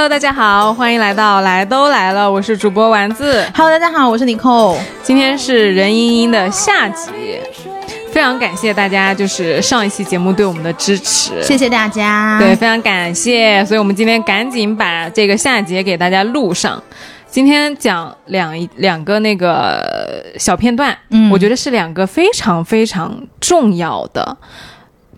Hello，大家好，欢迎来到来都来了，我是主播丸子。Hello，大家好，我是 Nicole。今天是任盈盈的下集，非常感谢大家，就是上一期节目对我们的支持，谢谢大家。对，非常感谢，所以我们今天赶紧把这个下集给大家录上。今天讲两一两个那个小片段，嗯我觉得是两个非常非常重要的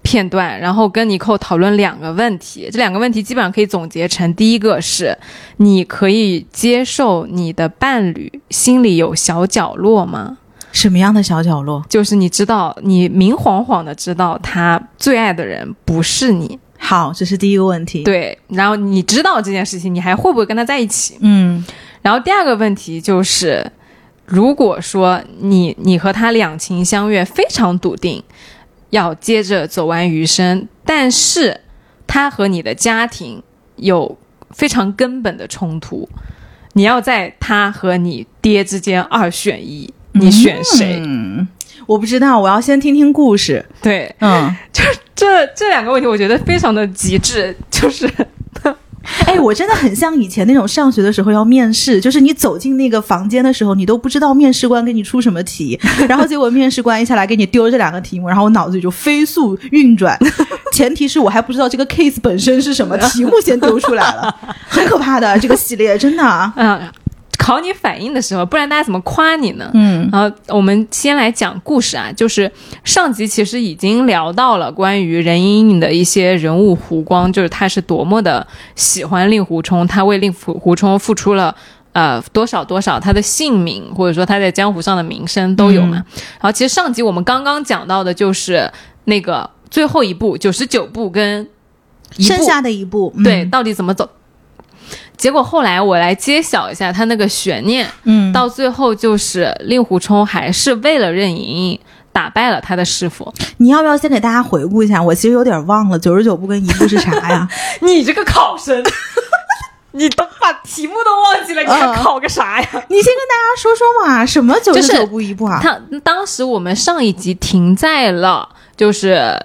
片段，然后跟尼寇讨论两个问题。这两个问题基本上可以总结成：第一个是你可以接受你的伴侣心里有小角落吗？什么样的小角落？就是你知道，你明晃晃的知道他最爱的人不是你，好，这是第一个问题。，对，然后你知道这件事情，你还会不会跟他在一起？嗯然后第二个问题就是，如果说你你和他两情相悦，非常笃定，要接着走完余生，但是他和你的家庭有非常根本的冲突，你要在他和你爹之间二选一，你选谁？嗯，我不知道，我要先听听故事。对，嗯，就这这两个问题我觉得非常的极致，就是 哎，我真的很像以前那种上学的时候要面试，就是你走进那个房间的时候，你都不知道面试官给你出什么题，然后结果面试官一下来给你丢这两个题目，然后我脑子里就飞速运转，前提是我还不知道这个 case 本身是什么，题目先丢出来了，很可怕的这个系列，真的。嗯，考你反应的时候，不然大家怎么夸你呢？嗯然后我们先来讲故事啊，就是上集其实已经聊到了关于任盈盈的一些人物弧光，就是她是多么的喜欢令狐冲，她为令狐狐冲付出了。呃，多少多少，他的姓名或者说他在江湖上的名声都有嘛。然后其实上集我们刚刚讲到的就是那个最后一步，九十九步跟剩下的一步，嗯对，，到底怎么走？结果后来我来揭晓一下他那个悬念，嗯，到最后就是令狐冲还是为了任盈盈打败了他的师傅。你要不要先给大家回顾一下？我其实有点忘了九十九步跟一步是啥呀？你这个考生，你都把题目都忘记了，你还嗯考个啥呀？你先跟大家说说嘛，什么九十九步一步啊？他当时我们上一集停在了，就是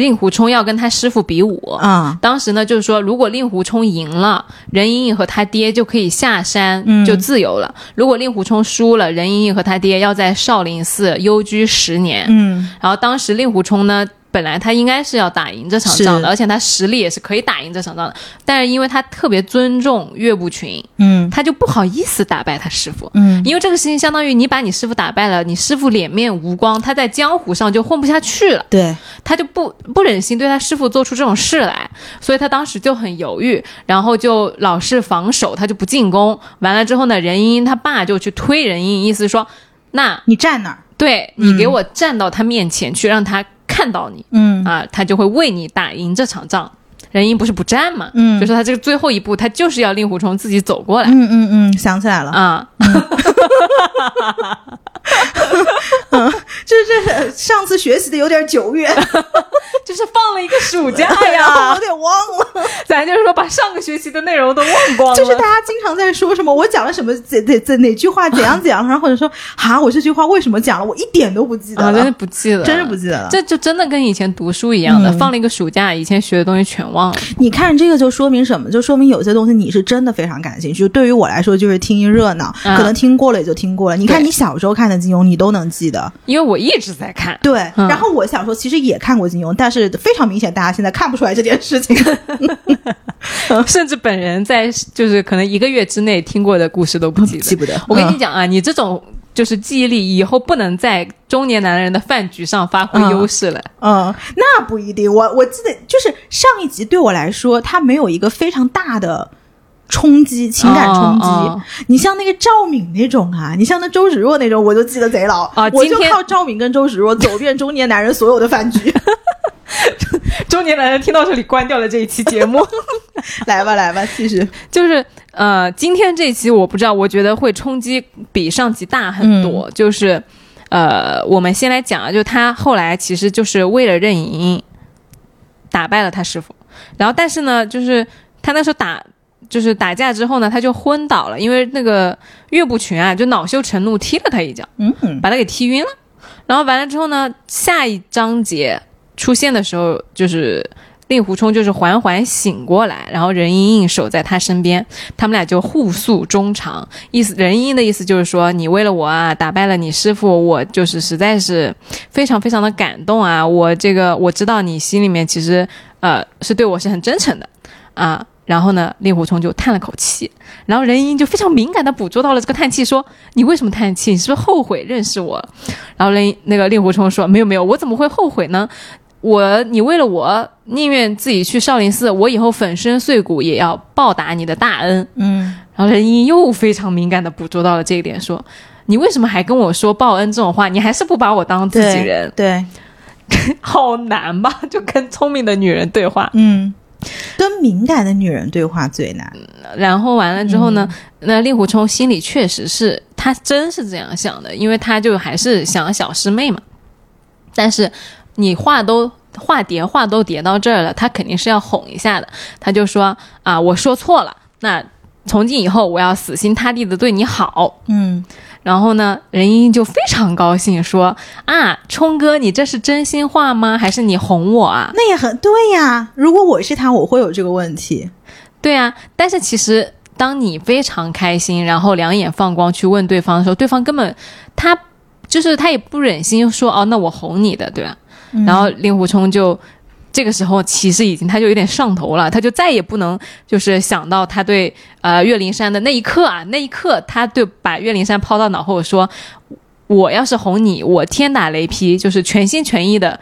令狐冲要跟他师傅比武。啊，当时呢，就是说，如果令狐冲赢了，任盈盈和他爹就可以下山，嗯就自由了；如果令狐冲输了，任盈盈和他爹要在少林寺幽居十年。嗯然后当时令狐冲呢，本来他应该是要打赢这场仗的，而且他实力也是可以打赢这场仗的，但是因为他特别尊重岳不群，嗯他就不好意思打败他师傅。嗯因为这个事情相当于你把你师傅打败了，你师傅脸面无光，他在江湖上就混不下去了。对，他就不不忍心对他师傅做出这种事来，所以他当时就很犹豫，然后就老是防守，他就不进攻。完了之后呢，任盈盈他爸就去推任盈盈，意思说，那你站那儿，对你给我站到他面前去，让他看到你嗯。啊，他就会为你打赢这场仗。任盈盈不是不战嘛，嗯。就说他这个最后一步，他就是要令狐冲自己走过来。嗯嗯嗯，想起来了，啊，这这是上次学习的有点久远，就是放了一个暑假哎呀，我呀有，点忘了。咱就是说把上个学期的内容都忘光了。就是大家经常在说什么，我讲了什么怎怎怎哪句话怎样怎样，然后或者说啊，我这句话为什么讲了，我一点都不记得啊，真的，不记得了，真是不记得了。这就真的跟以前读书一样的，嗯放了一个暑假，以前学的东西全忘了。你看这个就说明什么？就说明有些东西你是真的非常感兴趣。对于我来说，就是听一热闹，嗯可能听过了也就听过了。你看你小时候看的金庸，你都能记得。因为我一直在看，对，嗯然后我小时候其实也看过金庸，但是非常明显，大家现在看不出来这件事情。甚至本人在就是可能一个月之内听过的故事都不记得。记不得。我跟你嗯讲啊，你这种就是记忆力以后不能在中年男人的饭局上发挥优势了。嗯，那不一定。我我记得就是上一集对我来说，它没有一个非常大的冲击，情感冲击。哦哦你像那个赵敏那种啊，你像那周芷若那种，我就记得贼牢。啊我就靠赵敏跟周芷若走遍中年男人所有的饭局。中年男人听到这里关掉了这一期节目。来吧，来吧，继续。就是呃，今天这一期我不知道，我觉得会冲击比上集大很嗯多。就是呃，我们先来讲啊，就他后来其实就是为了任盈盈打败了他师傅，然后但是呢，就是他那时候打就是打架之后呢，他就昏倒了，因为那个岳不群啊，就恼羞成怒踢了他一脚，嗯，把他给踢晕了。然后完了之后呢，下一章节出现的时候，就是令狐冲就是缓缓醒过来，然后任盈盈守在他身边，他们俩就互诉衷肠。意思任盈盈的意思就是说，你为了我啊，打败了你师傅，我就是实在是非常非常的感动啊。我这个我知道你心里面其实呃是对我是很真诚的啊。然后呢，令狐冲就叹了口气，然后任盈盈就非常敏感的捕捉到了这个叹气，说：“你为什么叹气？你是不是后悔认识我？”然后任那个令狐冲说：“没有没有，我怎么会后悔呢？我你为了我宁愿自己去少林寺，我以后粉身碎骨也要报答你的大恩。”嗯，然后任盈盈又非常敏感的捕捉到了这一点，说：“你为什么还跟我说报恩这种话？你还是不把我当自己人？对，好难吧？就跟聪明的女人对话。”嗯，跟敏感的女人对话最难。然后完了之后呢，那令狐冲心里确实是他真是这样想的，因为他就还是想小师妹嘛。但是你话都话叠话都叠到这儿了，他肯定是要哄一下的。他就说啊，我说错了，那从今以后我要死心塌地的对你好。嗯，然后呢，任盈盈就非常高兴，说啊，冲哥，你这是真心话吗？还是你哄我啊？那也很对呀。如果我是他，我会有这个问题。对啊，但是其实当你非常开心，然后两眼放光去问对方的时候，对方根本他就是他也不忍心说哦，那我哄你的，对吧？然后令狐冲就这个时候其实已经他就有点上头了，他就再也不能就是想到他对呃岳灵珊的那一刻啊，那一刻他对把岳灵珊抛到脑后说，我要是哄你，我天打雷劈，就是全心全意的。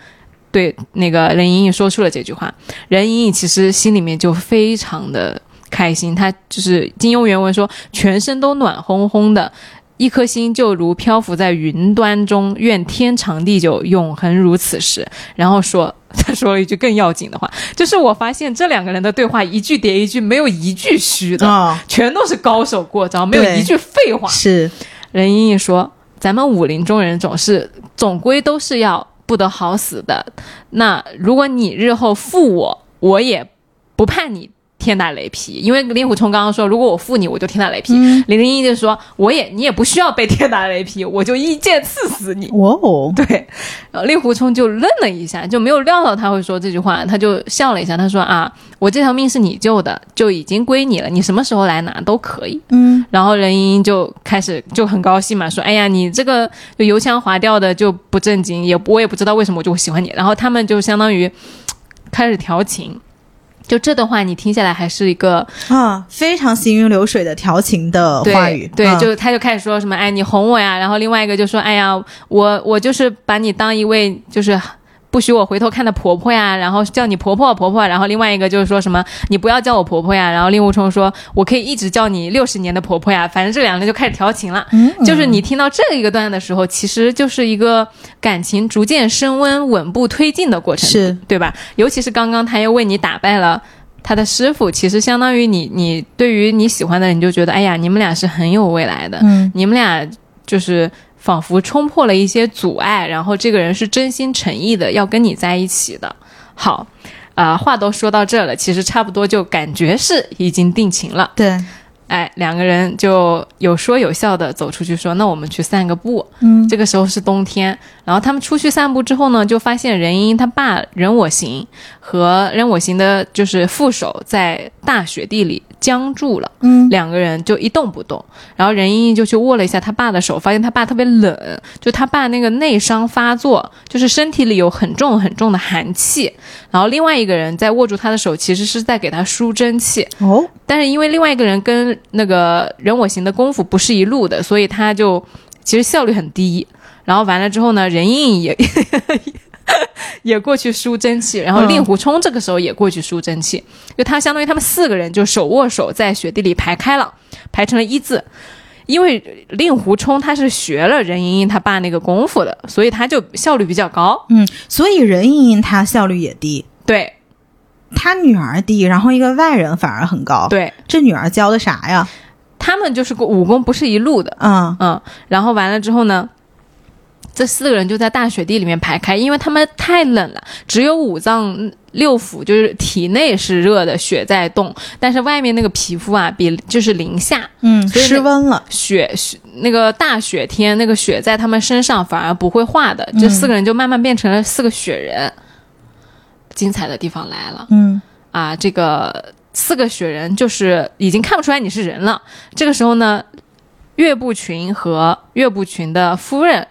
对那个任盈盈说出了这句话，任盈盈其实心里面就非常的开心，她就是金庸原文说，全身都暖烘烘的，一颗心就如漂浮在云端中，愿天长地久，永恒如此时。然后说，他说了一句更要紧的话，就是我发现这两个人的对话一句叠一句，没有一句虚的，哦，全都是高手过招，没有一句废话。是，任盈盈说：“咱们武林中人总是总归都是要不得好死的。那如果你日后负我，我也不怕你天打雷劈，因为令狐冲刚刚说，如果我负你，我就天打雷劈。嗯林盈盈就说，我也你也不需要被天打雷劈，我就一剑刺死你。哦，对，然后令狐冲就愣了一下，就没有料到他会说这句话，他就笑了一下，他说啊，我这条命是你救的，就已经归你了，你什么时候来拿都可以。嗯，然后任盈盈就开始就很高兴嘛，说：“哎呀，你这个就油腔滑调的就不正经，也我也不知道为什么我就喜欢你。”然后他们就相当于开始调情，就这段话你听下来还是一个啊，非常行云流水的调情的话语，对，嗯就他就开始说什么：“哎，你哄我呀。”然后另外一个就说：“哎呀，我我就是把你当一位就是。”不许我回头看的婆婆呀，然后叫你婆婆婆婆，然后另外一个就是说什么你不要叫我婆婆呀，然后令狐冲说我可以一直叫你六十年的婆婆呀，反正这两个人就开始调情了。嗯就是你听到这一个段的时候，其实就是一个感情逐渐升温、稳步推进的过程，是对吧？尤其是刚刚他又为你打败了他的师傅，其实相当于你，你对于你喜欢的人，你就觉得，哎呀，你们俩是很有未来的，嗯你们俩就是仿佛冲破了一些阻碍，然后这个人是真心诚意的要跟你在一起的。好，啊、话都说到这儿了，其实差不多就感觉是已经定情了。对，哎，两个人就有说有笑的走出去说：“那我们去散个步。”嗯这个时候是冬天，然后他们出去散步之后呢，就发现任盈盈他爸任我行和任我行的就是副手在大雪地里僵住了，嗯两个人就一动不动。然后任盈盈就去握了一下他爸的手，发现他爸特别冷，就他爸那个内伤发作，就是身体里有很重很重的寒气。然后另外一个人在握住他的手，其实是在给他输真气。哦，但是因为另外一个人跟那个人我行的功夫不是一路的，所以他就其实效率很低。然后完了之后呢，任盈盈也 也过去输真气，然后嗯。令狐冲这个时候也过去输真气，就他相当于他们四个人就手握手在雪地里排开了，排成了一字。因为令狐冲他是学了任盈盈他爸那个功夫的，所以他就效率比较高。嗯，所以任盈盈她效率也低，对。他女儿低，然后一个外人反而很高，对，这女儿教的啥呀？他们就是武功不是一路的，嗯。嗯，然后完了之后呢，这四个人就在大雪地里面排开，因为他们太冷了，只有五脏六腑就是体内是热的，血在动，但是外面那个皮肤啊，比就是零下，嗯，失温了。雪雪那个大雪天，那个雪在他们身上反而不会化的，这四个人就慢慢变成了四个雪人。精彩的地方来了嗯啊！这个四个雪人就是已经看不出来你是人了。这个时候呢，岳不群和岳不群的夫人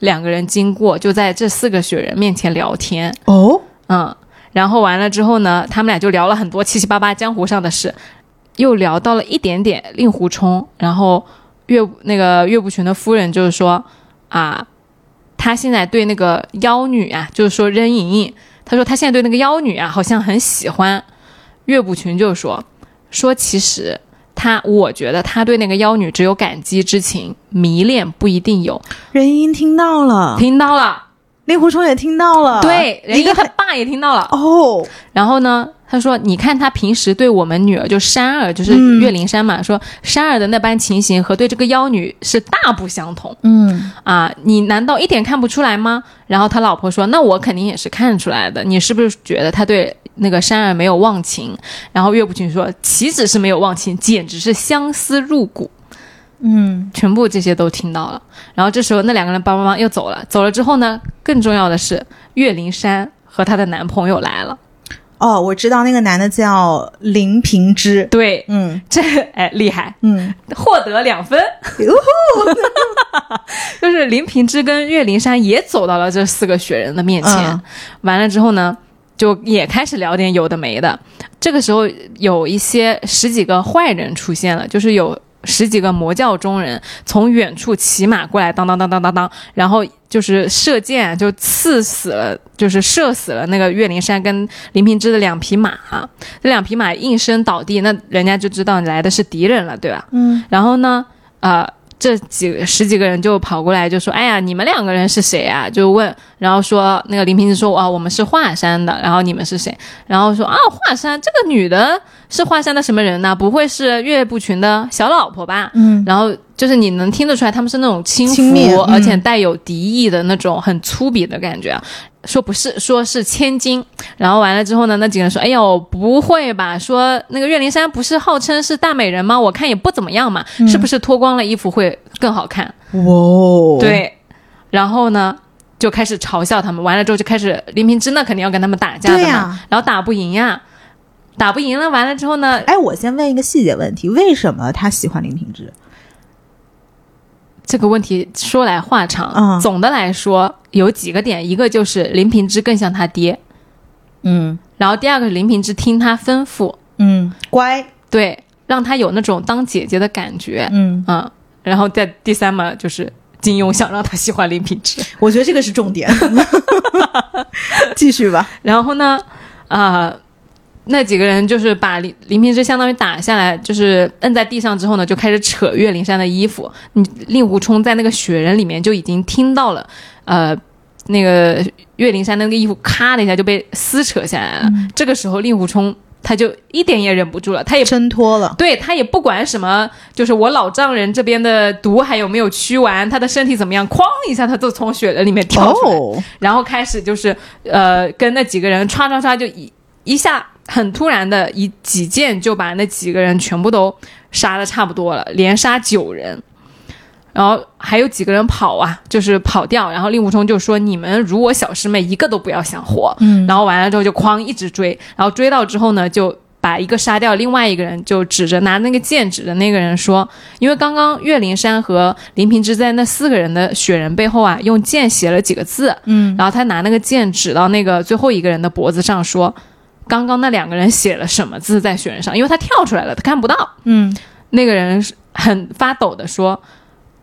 两个人经过，就在这四个雪人面前聊天。哦，嗯，然后完了之后呢，他们俩就聊了很多七七八八江湖上的事，又聊到了一点点令狐冲，然后岳那个岳不群的夫人就是说啊，他现在对那个妖女啊，就是说任盈盈，他说他现在对那个妖女啊好像很喜欢，岳不群就说说其实。他我觉得他对那个妖女只有感激之情，迷恋不一定有。任盈盈听到了，听到了，令狐冲也听到了，对，任一个盈盈他爸也听到了。哦，然后呢，他说：“你看他平时对我们女儿，就珊儿，就是嗯岳灵珊嘛，说珊儿的那般情形和对这个妖女是大不相同嗯啊！你难道一点看不出来吗？”然后他老婆说：“那我肯定也是看出来的。你是不是觉得他对那个珊儿没有忘情？”然后岳不群说：“岂止是没有忘情，简直是相思入骨。”嗯，全部这些都听到了。然后这时候那两个人梆梆梆又走了，走了之后呢，更重要的是岳灵珊和她的男朋友来了。哦，我知道那个男的叫林平之，对，嗯。这哎厉害，嗯，获得两分。就是林平之跟岳灵珊也走到了这四个雪人的面前，嗯。完了之后呢，就也开始聊点有的没的。这个时候有一些十几个坏人出现了，就是有十几个魔教中人从远处骑马过来，当当当当当当，然后就是射箭，就刺死了，就是射死了那个岳灵珊跟林平之的两匹马。这两匹马应声倒地，那人家就知道你来的是敌人了，对吧？嗯，然后呢，呃，这几十几个人就跑过来就说：“哎呀，你们两个人是谁啊？”就问，然后说那个林平之说：“啊，我们是华山的。”然后你们是谁？然后说：“啊，华山这个女的是华山的什么人呢？不会是岳不群的小老婆吧？”嗯，然后就是你能听得出来他们是那种轻浮，嗯而且带有敌意的那种很粗鄙的感觉啊。说不是，说是千金。然后完了之后呢，那几个人说：“哎呦，不会吧？说那个岳灵珊不是号称是大美人吗？我看也不怎么样嘛，是不是脱光了衣服会更好看？”哇哦，，对，然后呢，就开始嘲笑他们。完了之后就开始林平之那肯定要跟他们打架的嘛，然后打不赢呀，打不赢了。完了之后呢，哎，我先问一个细节问题，为什么他喜欢林平之？这个问题说来话长。嗯总的来说有几个点，一个就是林平之更像他爹，嗯然后第二个是林平之听他吩咐，嗯，乖，对，让他有那种当姐姐的感觉。嗯，嗯，然后再第三嘛，就是金庸想让他喜欢林平之。我觉得这个是重点。继续吧。然后呢，啊、那几个人就是把林林平之相当于打下来，就是摁在地上之后呢，就开始扯岳灵珊的衣服。你令狐冲在那个雪人里面就已经听到了，呃，那个岳灵珊的那个衣服咔的一下就被撕扯下来了。这个时候，令狐冲他就一点也忍不住了，他也挣脱了。对他也不管什么，就是我老丈人这边的毒还有没有驱完，他的身体怎么样，哐一下他就从雪人里面跳出来。哦，然后开始就是呃跟那几个人唰唰唰就一一下很突然的一几剑就把那几个人全部都杀的差不多了，连杀九人。然后还有几个人跑啊，就是跑掉。然后令狐冲就说：“你们如我小师妹，一个都不要想活。”嗯然后完了之后就哐一直追，然后追到之后呢，就把一个杀掉，另外一个人就指着拿那个剑指着那个人说：“因为刚刚岳灵珊和林平之在那四个人的雪人背后啊，用剑写了几个字，嗯，然后他拿那个剑指到那个最后一个人的脖子上说：‘刚刚那两个人写了什么字在雪人上？’因为他跳出来了，他看不到。嗯，那个人很发抖的说：‘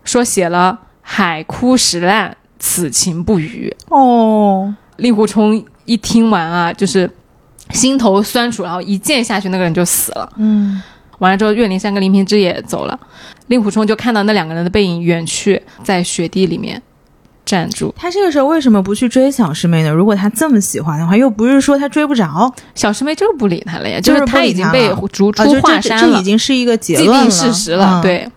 说写了海枯石烂，此情不渝。’哦，令狐冲一听完啊，就是心头酸楚，然后一剑下去，那个人就死了。嗯，完了之后，岳灵珊跟林平之也走了，令狐冲就看到那两个人的背影远去，在雪地里面站住。他这个时候为什么不去追小师妹呢？如果他这么喜欢的话，又不是说他追不着，小师妹就是不理他了呀，就是是他已经被逐啊，出华山了这已，经是一个结论了，既定事实了。嗯，对。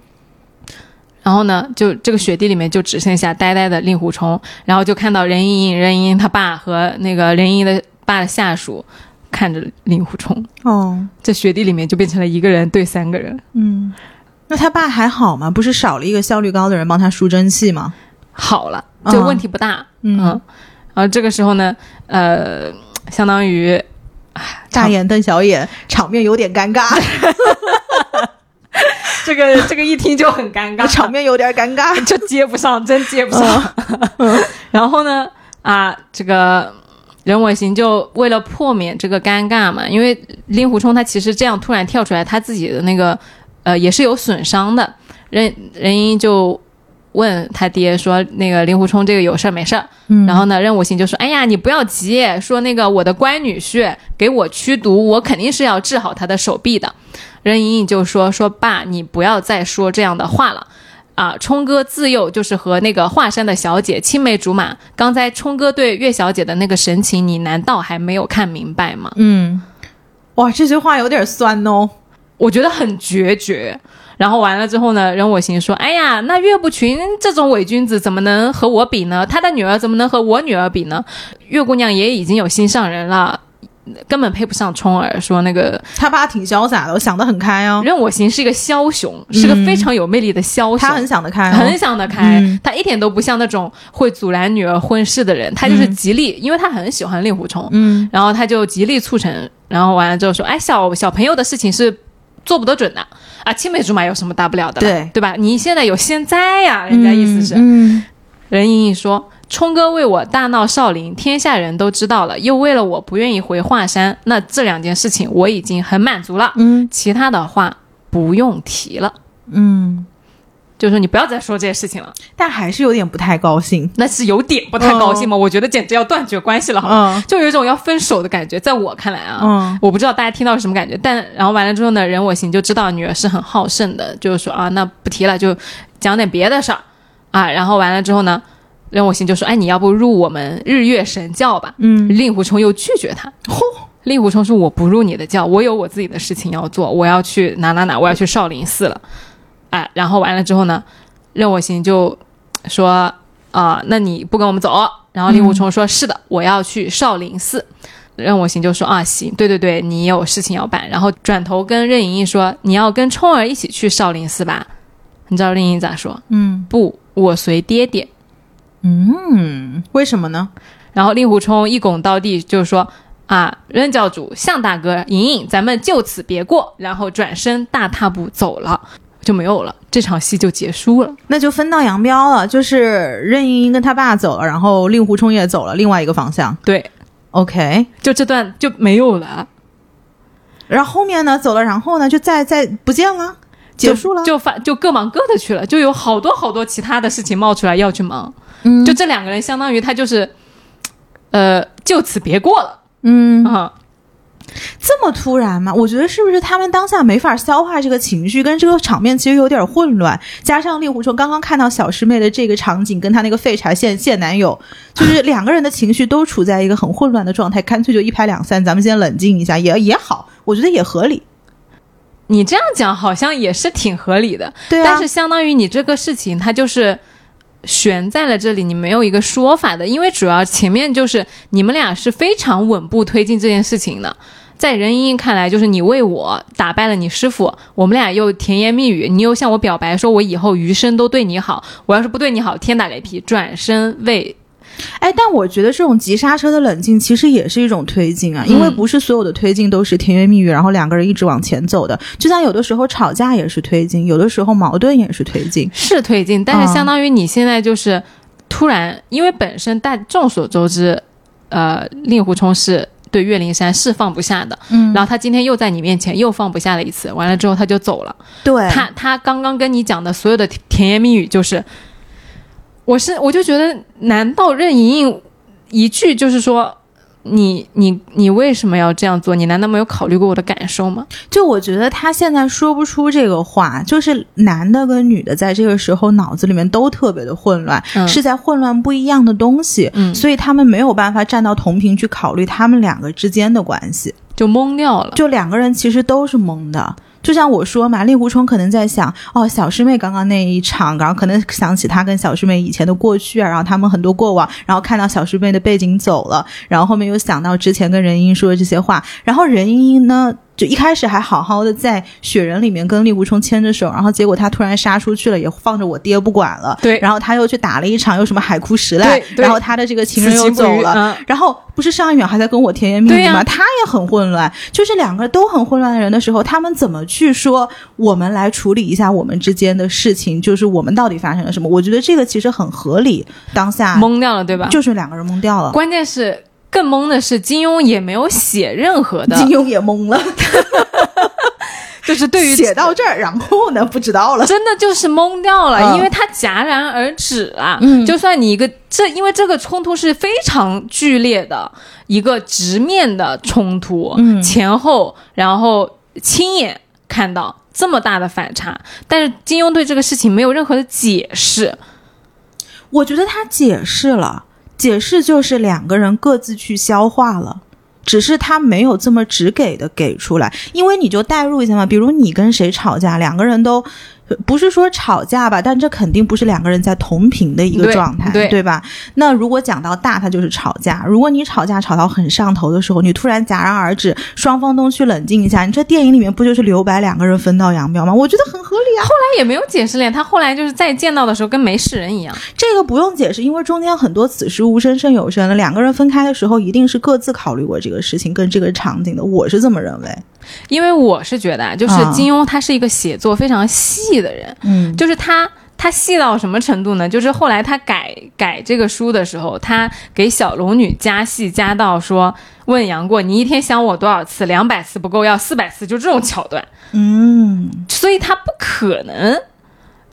然后呢，就这个雪地里面就只剩下呆呆的令狐冲，然后就看到任盈盈、任盈盈他爸和那个任盈盈的爸的下属看着令狐冲，哦，这雪地里面就变成了一个人对三个人。嗯，那他爸还好吗？不是少了一个效率高的人帮他输真气吗？好了，就问题不大。嗯嗯，然后这个时候呢，呃，相当于大眼瞪小眼，场面有点尴尬，这个这个一听就很尴尬，场面有点尴尬。就接不上，真接不上。然后呢，啊，这个任我行就为了破免这个尴尬嘛，因为令狐冲他其实这样突然跳出来，他自己的那个呃也是有损伤的。任任盈盈就问他爹说：“那个令狐冲这个有事儿没事儿？”嗯然后呢，任我行就说：“哎呀，你不要急，说那个我的乖女婿给我驱毒，我肯定是要治好他的手臂的。”任盈盈就说：“说爸，你不要再说这样的话了。”啊，冲哥自幼就是和那个华山的小姐青梅竹马。刚才冲哥对岳小姐的那个神情，你难道还没有看明白吗？嗯，哇，这句话有点酸哦。我觉得很决绝。然后完了之后呢，任我行说：“哎呀，那岳不群这种伪君子怎么能和我比呢？他的女儿怎么能和我女儿比呢？岳姑娘也已经有心上人了，根本配不上冲儿。说那个 他爸挺潇洒的，我想得很开哦。任我行是一个枭雄，是个非常有魅力的枭雄。他很想得开、哦，很想得开，嗯他一点都不像那种会阻拦女儿婚事的人，他就是极力，因为他很喜欢令狐冲，嗯然后他就极力促成，然后完了之后说，哎，小小朋友的事情是做不得准的啊，青梅竹马有什么大不了的？对对吧？你现在有现在呀，人家意思是，嗯任盈盈说。冲哥为我大闹少林，天下人都知道了，又为了我不愿意回华山，那这两件事情我已经很满足了，嗯其他的话不用提了。嗯，就是说你不要再说这些事情了。但还是有点不太高兴。那是有点不太高兴吗？我觉得简直要断绝关系了，好吗？嗯就有一种要分手的感觉。在我看来啊，嗯我不知道大家听到是什么感觉，但然后完了之后呢，任我行就知道女儿是很好胜的，就是说啊，那不提了，就讲点别的事儿啊。然后完了之后呢，任我行就说，哎，你要不入我们日月神教吧？嗯，令狐冲又拒绝他。令狐冲说：“我不入你的教，我有我自己的事情要做，我要去哪哪哪，我要去少林寺了。”哎，然后完了之后呢，任我行就说：“啊、那你不跟我们走？”然后令狐冲说：“是的，我要去少林寺。”任我行就说：“啊，行，对对对，你有事情要办。”然后转头跟任盈盈说：“你要跟冲儿一起去少林寺吧？”你知道任盈盈咋说？嗯不，我随爹爹。嗯，为什么呢？然后令狐冲一拱到地，就说：“啊，任教主、向大哥、盈盈，咱们就此别过。”然后转身大踏步走了，就没有了，这场戏就结束了。那就分道扬镳了，就是任盈盈跟他爸走了，然后令狐冲也走了另外一个方向。对，OK，就这段就没有了，然后后面呢走了，然后呢就再再不见了，结束了。就反就各忙各的去了，就有好多好多其他的事情冒出来要去忙。嗯就这两个人，相当于他就是，呃，就此别过了嗯，啊、这么突然吗？我觉得是不是他们当下没法消化这个情绪，跟这个场面其实有点混乱，加上令狐冲刚刚看到小师妹的这个场景，跟他那个废柴现现男友，就是两个人的情绪都处在一个很混乱的状态，干脆就一拍两散，咱们先冷静一下，也 也好，我觉得也合理。你这样讲好像也是挺合理的，对啊，但是相当于你这个事情，它就是悬在了这里，你没有一个说法的，因为主要前面就是你们俩是非常稳步推进这件事情的。在任盈盈看来，就是你为我打败了你师傅，我们俩又甜言蜜语，你又向我表白说我以后余生都对你好，我要是不对你好，天打雷劈，转身为哎，但我觉得这种急刹车的冷静其实也是一种推进啊，因为嗯不是所有的推进都是甜言蜜语，然后两个人一直往前走的。就像有的时候吵架也是推进，有的时候矛盾也是推进。是推进，但嗯是相当于你现在就是突然，因为本身大众所周知，呃，令狐冲是对岳灵珊是放不下的，嗯。然后他今天又在你面前又放不下了一次，完了之后他就走了。对，他他刚刚跟你讲的所有的甜甜言蜜语，就是，我是我就觉得，难道任盈盈一句就是说，你你你为什么要这样做？你难道没有考虑过我的感受吗？就我觉得他现在说不出这个话，就是男的跟女的在这个时候脑子里面都特别的混乱，嗯是在混乱不一样的东西，嗯所以他们没有办法站到同频去考虑他们两个之间的关系。就懵掉了。就两个人其实都是懵的，就像我说嘛，令狐冲可能在想，哦，小师妹刚刚那一场，然后可能想起他跟小师妹以前的过去啊，然后他们很多过往，然后看到小师妹的背景走了，然后后面又想到之前跟任盈盈说的这些话，然后任盈盈呢？就一开始还好好的在雪人里面跟令狐冲牵着手，然后结果他突然杀出去了，也放着我爹不管了。对，然后他又去打了一场又什么海枯石烂，对，然后他的这个情人又走了，然后不是上一秒还在跟我甜言蜜语吗？他也很混乱，就是两个都很混乱的人的时候，他们怎么去说我们来处理一下我们之间的事情？就是我们到底发生了什么？我觉得这个其实很合理。当下懵掉了，对吧？就是两个人懵掉了。关键是。更懵的是，金庸也没有写任何的。金庸也懵了，就是对于写到这儿，然后呢，不知道了。真的就是懵掉了，因为他戛然而止了。嗯，就算你一个这，因为这个冲突是非常剧烈的一个直面的冲突，嗯，前后，然后亲眼看到这么大的反差，但是金庸对这个事情没有任何的解释。我觉得他解释了。解释就是两个人各自去消化了，只是他没有这么直给的给出来，因为你就代入一下嘛，比如你跟谁吵架，两个人都。不是说吵架吧，但这肯定不是两个人在同频的一个状态，对吧？那如果讲到大，它就是吵架。如果你吵架吵到很上头的时候，你突然戛然而止，双方都去冷静一下，你这电影里面不就是留白两个人分道扬镳吗？我觉得很合理啊。后来也没有解释了，他后来就是再见到的时候跟没事人一样。这个不用解释，因为中间很多此时无声胜有声了。两个人分开的时候，一定是各自考虑过这个事情跟这个场景的。我是这么认为。因为我是觉得啊，就是金庸他是一个写作非常细的人，嗯，就是他他细到什么程度呢？就是后来他改改这个书的时候，他给小龙女加戏加到说，问杨过你一天想我多少次？两百次不够，要四百次，就这种桥段，嗯，所以他不可能，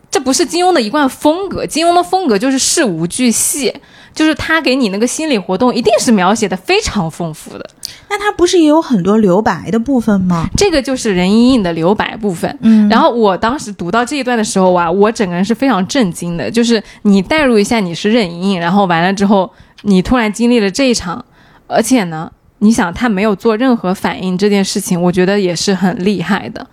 这不是金庸的一贯风格，金庸的风格就是事无巨细。就是他给你那个心理活动，一定是描写的非常丰富的。那他不是也有很多留白的部分吗？这个就是任盈盈的留白部分。嗯，然后我当时读到这一段的时候啊，我整个人是非常震惊的。就是你代入一下，你是任盈盈，然后完了之后，你突然经历了这一场，而且呢，你想他没有做任何反应这件事情，我觉得也是很厉害的。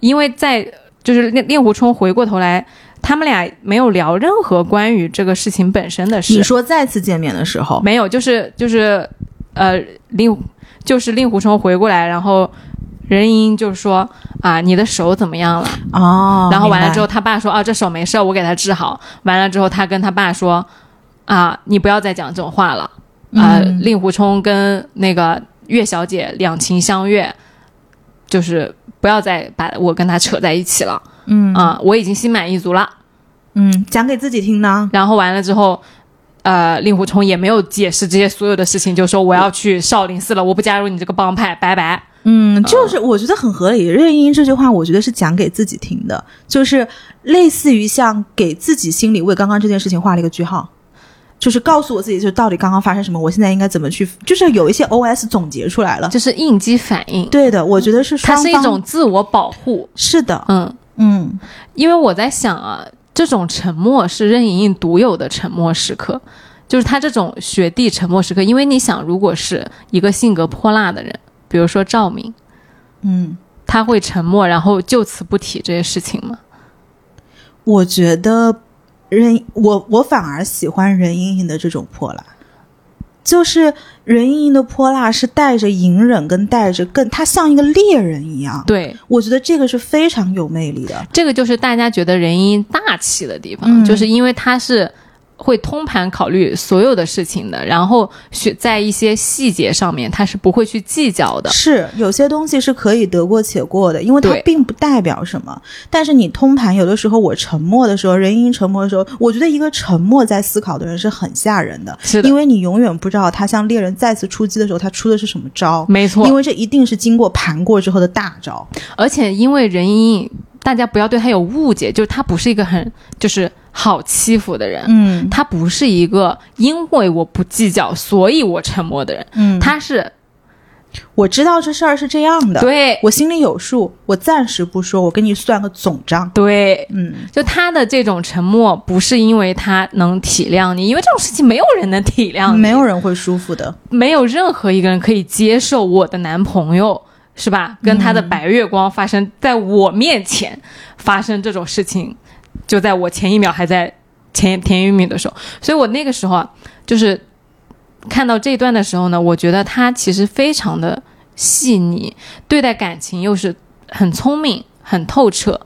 因为在就是令令狐冲回过头来。他们俩没有聊任何关于这个事情本身的事。你说再次见面的时候没有，就是就是，呃，令就是令狐冲回过来，然后任盈就说啊，你的手怎么样了？哦，然后完了之后，他爸说啊，这手没事，我给他治好。完了之后，他跟他爸说啊，你不要再讲这种话了。啊，令狐冲跟那个岳小姐两情相悦，就是不要再把我跟他扯在一起了。嗯啊，我已经心满意足了。嗯，讲给自己听呢。然后完了之后，呃，令狐冲也没有解释这些所有的事情，就说我要去少林寺了，我不加入你这个帮派，拜拜。嗯，就是我觉得很合理。任盈盈这句话，我觉得是讲给自己听的，就是类似于像给自己心里为刚刚这件事情画了一个句号，就是告诉我自己，就到底刚刚发生什么，我现在应该怎么去，就是有一些 O S 总结出来了，就是应激反应。对的，我觉得是它是一种自我保护。是的，嗯。嗯，因为我在想啊，这种沉默是任盈盈独有的沉默时刻，就是他这种雪地沉默时刻。因为你想，如果是一个性格泼辣的人，比如说赵敏，嗯，他会沉默，然后就此不提这些事情吗？我觉得任我我反而喜欢任盈盈的这种泼辣。就是任盈盈的泼辣是带着隐忍跟带着更，她像一个猎人一样。对，我觉得这个是非常有魅力的。这个就是大家觉得任盈盈大气的地方，就是因为她是。会通盘考虑所有的事情的，然后选在一些细节上面，他是不会去计较的。是有些东西是可以得过且过的，因为它并不代表什么。但是你通盘，有的时候我沉默的时候，任盈沉默的时候，我觉得一个沉默在思考的人是很吓人的，是的，因为你永远不知道他像猎人再次出击的时候，他出的是什么招。没错，因为这一定是经过盘过之后的大招。而且因为任盈，大家不要对他有误解，就是他不是一个很就是。好欺负的人，嗯，他不是一个因为我不计较，所以我沉默的人，嗯，他是我知道这事儿是这样的，对。我心里有数，我暂时不说，我给你算个总账，对，嗯，就他的这种沉默，不是因为他能体谅你，因为这种事情没有人能体谅，没有人会舒服的，没有任何一个人可以接受我的男朋友。是吧？跟他的白月光发生在我面前发生这种事情，就在我前一秒还在前甜玉米的时候，所以我那个时候啊，就是看到这一段的时候呢，我觉得他其实非常的细腻，对待感情又是很聪明、很透彻。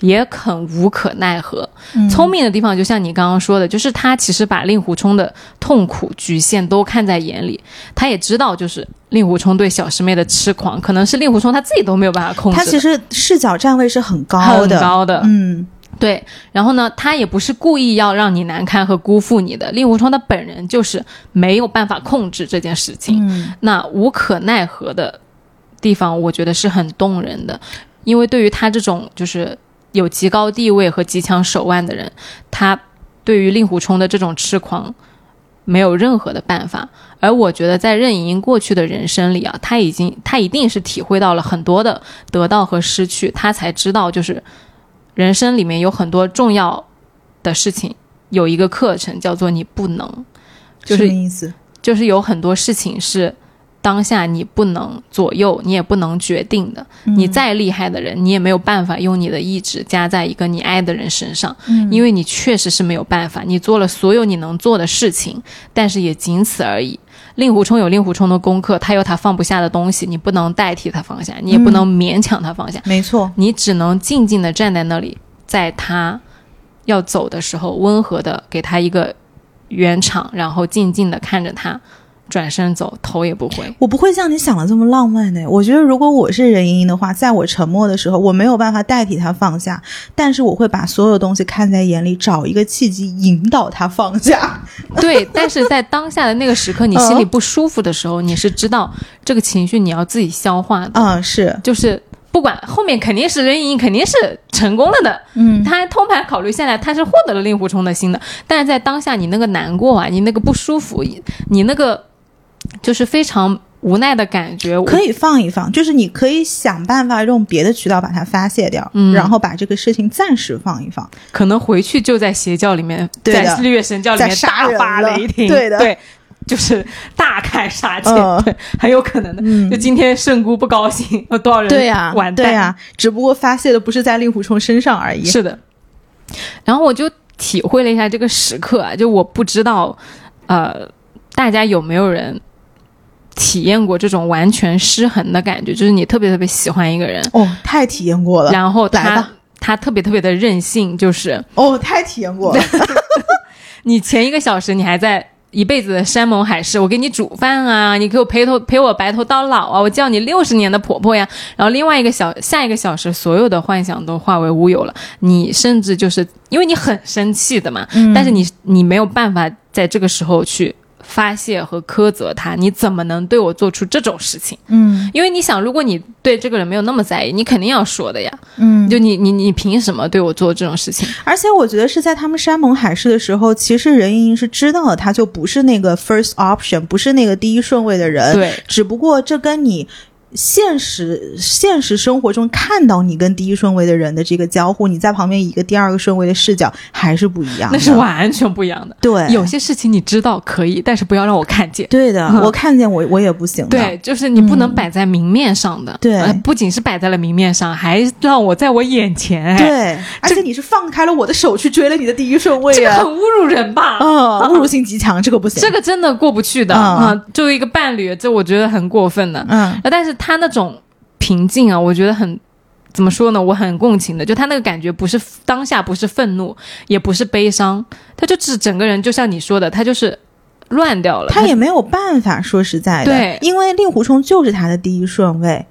也很无可奈何。聪明的地方，就像你刚刚说的，就是他其实把令狐冲的痛苦局限都看在眼里，他也知道，就是令狐冲对小师妹的痴狂，可能是令狐冲他自己都没有办法控制。他其实视角站位是很高的，很高的。嗯，对。然后呢，他也不是故意要让你难堪和辜负你的。令狐冲他本人就是没有办法控制这件事情。嗯，那无可奈何的地方，我觉得是很动人的，因为对于他这种就是。有极高地位和极强手腕的人，他对于令狐冲的这种痴狂没有任何的办法。而我觉得，在任盈盈过去的人生里啊，他已经他一定是体会到了很多的得到和失去，他才知道，就是人生里面有很多重要的事情，有一个课程叫做你不能，就是意思，就是有很多事情是。当下你不能左右，你也不能决定的。你再厉害的人，你也没有办法用你的意志加在一个你爱的人身上，因为你确实是没有办法。你做了所有你能做的事情，但是也仅此而已。令狐冲有令狐冲的功课，他有他放不下的东西，你不能代替他放下，你也不能勉强他放下。没错，你只能静静的站在那里，在他要走的时候，温和的给他一个圆场，然后静静的看着他。转身走，头也不回。我不会像你想的这么浪漫的。我觉得，如果我是任盈盈的话，在我沉默的时候，我没有办法代替他放下，但是我会把所有东西看在眼里，找一个契机引导他放下。对，但是在当下的那个时刻，你心里不舒服的时候，你是知道这个情绪你要自己消化的。嗯，是，就是不管后面肯定是任盈盈肯定是成功了的。嗯，他通盘考虑下来，他是获得了令狐冲的心的。但是在当下，你那个难过啊，你那个不舒服，你那个。就是非常无奈的感觉，可以放一放，就是你可以想办法用别的渠道把它发泄掉，嗯，然后把这个事情暂时放一放，可能回去就在邪教里面，在日月神教里面大发雷霆，对的，对，就是大开杀戒，对，很有可能的。就今天圣姑不高兴，有多少人对呀，完蛋，对呀，只不过发泄的不是在令狐冲身上而已。是的，然后我就体会了一下这个时刻啊，就我不知道，呃，大家有没有人。体验过这种完全失衡的感觉，就是你特别特别喜欢一个人哦，太体验过了。然后他他特别特别的任性，就是哦，太体验过了。你前一个小时你还在一辈子的山盟海誓，我给你煮饭啊，你给我陪头陪我白头到老啊，我叫你六十年的婆婆呀。然后另外一个小下一个小时，所有的幻想都化为乌有了。你甚至就是因为你很生气的嘛，但是你你没有办法在这个时候去。发泄和苛责他，你怎么能对我做出这种事情？嗯，因为你想，如果你对这个人没有那么在意，你肯定要说的呀。嗯，就你你你凭什么对我做这种事情？而且我觉得是在他们山盟海誓的时候，其实任盈盈是知道了，他就不是那个 first option，不是那个第一顺位的人。对，只不过这跟你。现实现实生活中看到你跟第一顺位的人的这个交互，你在旁边一个第二个顺位的视角还是不一样，那是完全不一样的。对，有些事情你知道可以，但是不要让我看见。对的，我看见我我也不行。对，就是你不能摆在明面上的。对，不仅是摆在了明面上，还让我在我眼前。对，而且你是放开了我的手去追了你的第一顺位，这个很侮辱人吧？嗯，侮辱性极强，这个不行。这个真的过不去的啊！作为一个伴侣，这我觉得很过分的。嗯，但是他那种。平静啊，我觉得很，怎么说呢？我很共情的，就他那个感觉，不是当下，不是愤怒，也不是悲伤，他就只整个人，就像你说的，他就是乱掉了。他也没有办法说实在的，对，因为令狐冲就是他的第一顺位。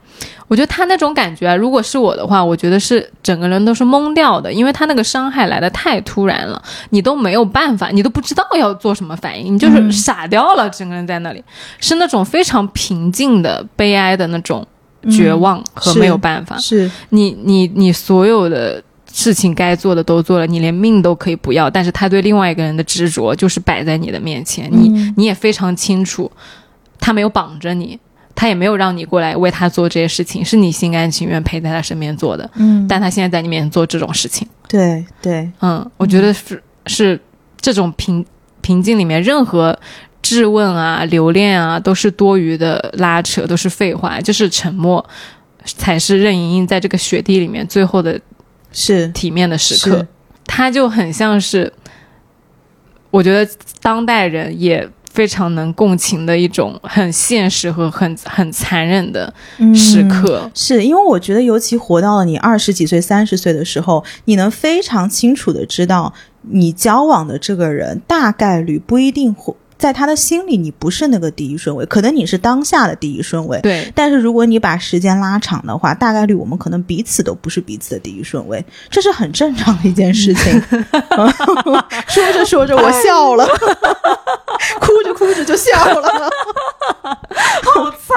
我觉得他那种感觉，啊如果是我的话，我觉得是整个人都是懵掉的，因为他那个伤害来的太突然了，你都没有办法，你都不知道要做什么反应，你就是傻掉了，整个人在那里，是那种非常平静的悲哀的那种。绝望和没有办法，是。你你你所有的事情该做的都做了，你连命都可以不要，但是他对另外一个人的执着就是摆在你的面前，你你也非常清楚，他没有绑着你，他也没有让你过来为他做这些事情，是你心甘情愿陪在他身边做的，嗯，但他现在在你面前做这种事情，对对，嗯，我觉得是是这种平平静里面任何。质问啊，留恋啊，都是多余的拉扯，都是废话。就是沉默，才是任盈盈在这个雪地里面最后的是体面的时刻是。他就很像是，我觉得当代人也非常能共情的一种很现实和很很残忍的时刻。嗯是因为我觉得，尤其活到了你二十几岁、三十岁的时候，你能非常清楚的知道，你交往的这个人大概率不一定会在他的心里，你不是那个第一顺位，可能你是当下的第一顺位。对，但是如果你把时间拉长的话，大概率我们可能彼此都不是彼此的第一顺位，这是很正常的一件事情。说着说着，我笑了，哭着哭着就笑了。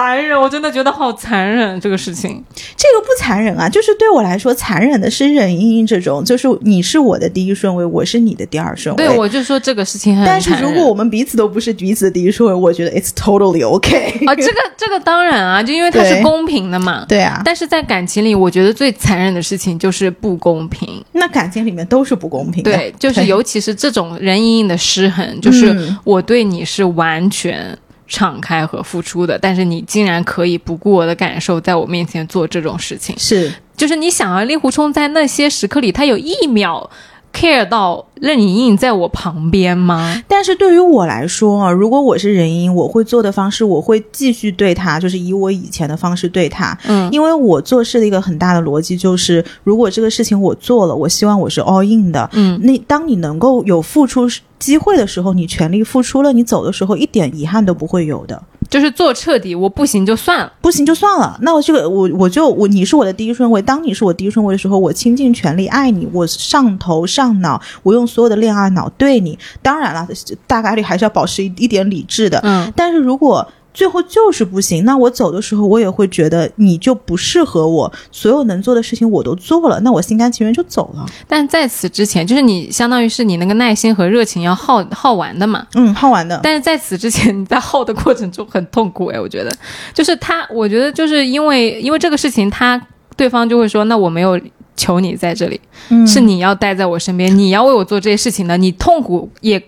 好残忍，我真的觉得好残忍这个事情。这个不残忍啊，就是对我来说，残忍的是任盈盈这种，就是你是我的第一顺位，我是你的第二顺位。对，我就说这个事情很但是如果我们彼此都不是彼此的第一顺位，我觉得 it's totally okay。啊，这个这个当然啊，就因为它是公平的嘛。对啊，但是在感情里，我觉得最残忍的事情就是不公平。那感情里面都是不公平的。对，就是尤其是这种任盈盈的失衡，就是嗯我对你是完全敞开和付出的，但是你竟然可以不顾我的感受，在我面前做这种事情。是就是你想啊，令狐冲在那些时刻里，他有一秒 care 到任盈盈在我旁边吗？但是对于我来说啊，如果我是任盈，我会做的方式，我会继续对她，就是以我以前的方式对她。嗯，因为我做事的一个很大的逻辑就是，如果这个事情我做了，我希望我是 all in 的。嗯，那当你能够有付出机会的时候，你全力付出了，你走的时候一点遗憾都不会有的。就是做彻底，我不行就算了。不行就算了，那我这个我我就我你是我的第一顺位，当你是我第一顺位的时候，我倾尽全力爱你，我上头上脑，我用所有的恋爱脑对你。当然了，大概率还是要保持一一点理智的。嗯，但是如果最后就是不行，那我走的时候，我也会觉得你就不适合我，所有能做的事情我都做了，那我心甘情愿就走了。但在此之前，就是你相当于是你那个耐心和热情要耗耗完的嘛。嗯，耗完的。但是在此之前，你在耗的过程中很痛苦哎，我觉得，就是他，我觉得就是因为因为这个事情，他对方就会说，那我没有求你在这里，嗯是你要待在我身边，你要为我做这些事情的，你痛苦也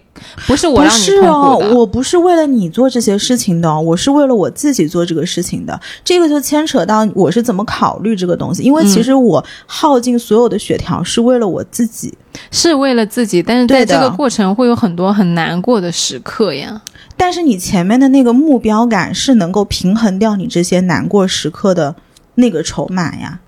不是我不让你是哦痛苦的，，我不是为了你做这些事情的，我是为了我自己做这个事情的。这个就牵扯到我是怎么考虑这个东西，因为嗯其实我耗尽所有的血条是为了我自己。是为了自己，但是在这个过程会有很多很难过的时刻呀。但是你前面的那个目标感是能够平衡掉你这些难过时刻的那个筹码呀。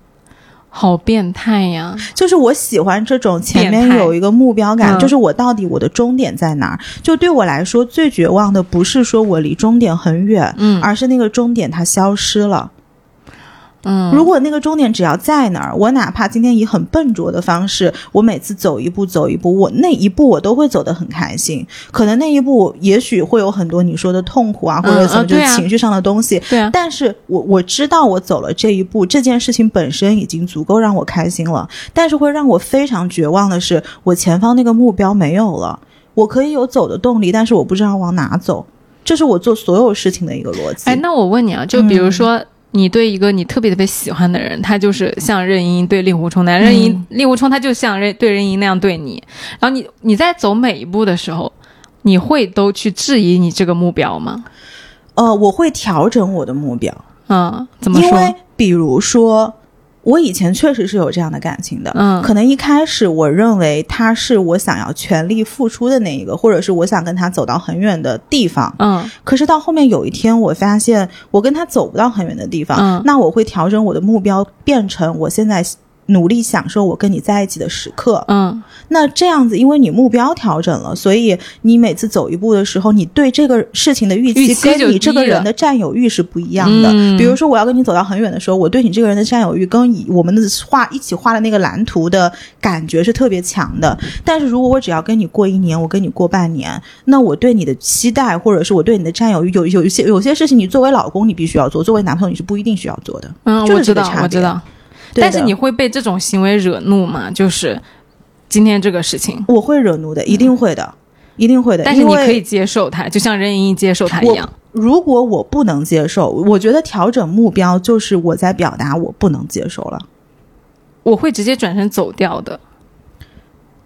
好变态呀！就是我喜欢这种前面有一个目标感，嗯就是我到底我的终点在哪儿？就对我来说，最绝望的不是说我离终点很远，嗯而是那个终点它消失了。嗯，如果那个终点只要在那儿，我哪怕今天以很笨拙的方式，我每次走一步走一步，我那一步我都会走得很开心。可能那一步也许会有很多你说的痛苦啊，或者什么就是情绪上的东西。对啊，但是我我知道我走了这一步，这件事情本身已经足够让我开心了。但是会让我非常绝望的是，我前方那个目标没有了。我可以有走的动力，但是我不知道往哪走。这是我做所有事情的一个逻辑。哎，那我问你啊，就比如说。你对一个你特别特别喜欢的人，他就是像任盈盈对令狐冲那样，任盈令狐冲他就像任对任盈盈那样对你，然后你你在走每一步的时候，你会都去质疑你这个目标吗？呃，我会调整我的目标。嗯，怎么说？因为比如说，我以前确实是有这样的感情的，嗯可能一开始我认为他是我想要全力付出的那一个，或者是我想跟他走到很远的地方。嗯可是到后面有一天，我发现我跟他走不到很远的地方，嗯那我会调整我的目标，变成我现在。努力享受我跟你在一起的时刻，嗯那这样子，因为你目标调整了，所以你每次走一步的时候，你对这个事情的预期跟你这个人的占有欲是不一样的。嗯比如说，我要跟你走到很远的时候，我对你这个人的占有欲跟以我们的画一起画的那个蓝图的感觉是特别强的。但是如果我只要跟你过一年，我跟你过半年，那我对你的期待或者是我对你的占有欲，有有一些有些事情，你作为老公你必须要做，作为男朋友你是不一定需要做的。嗯，就是我知道这个差别我知道，但是你会被这种行为惹怒吗？就是今天这个事情，我会惹怒的，一定会的，一定会的。但是你可以接受它，就像任盈盈接受它一样。如果我不能接受，我觉得调整目标就是我在表达我不能接受了。我会直接转身走掉的。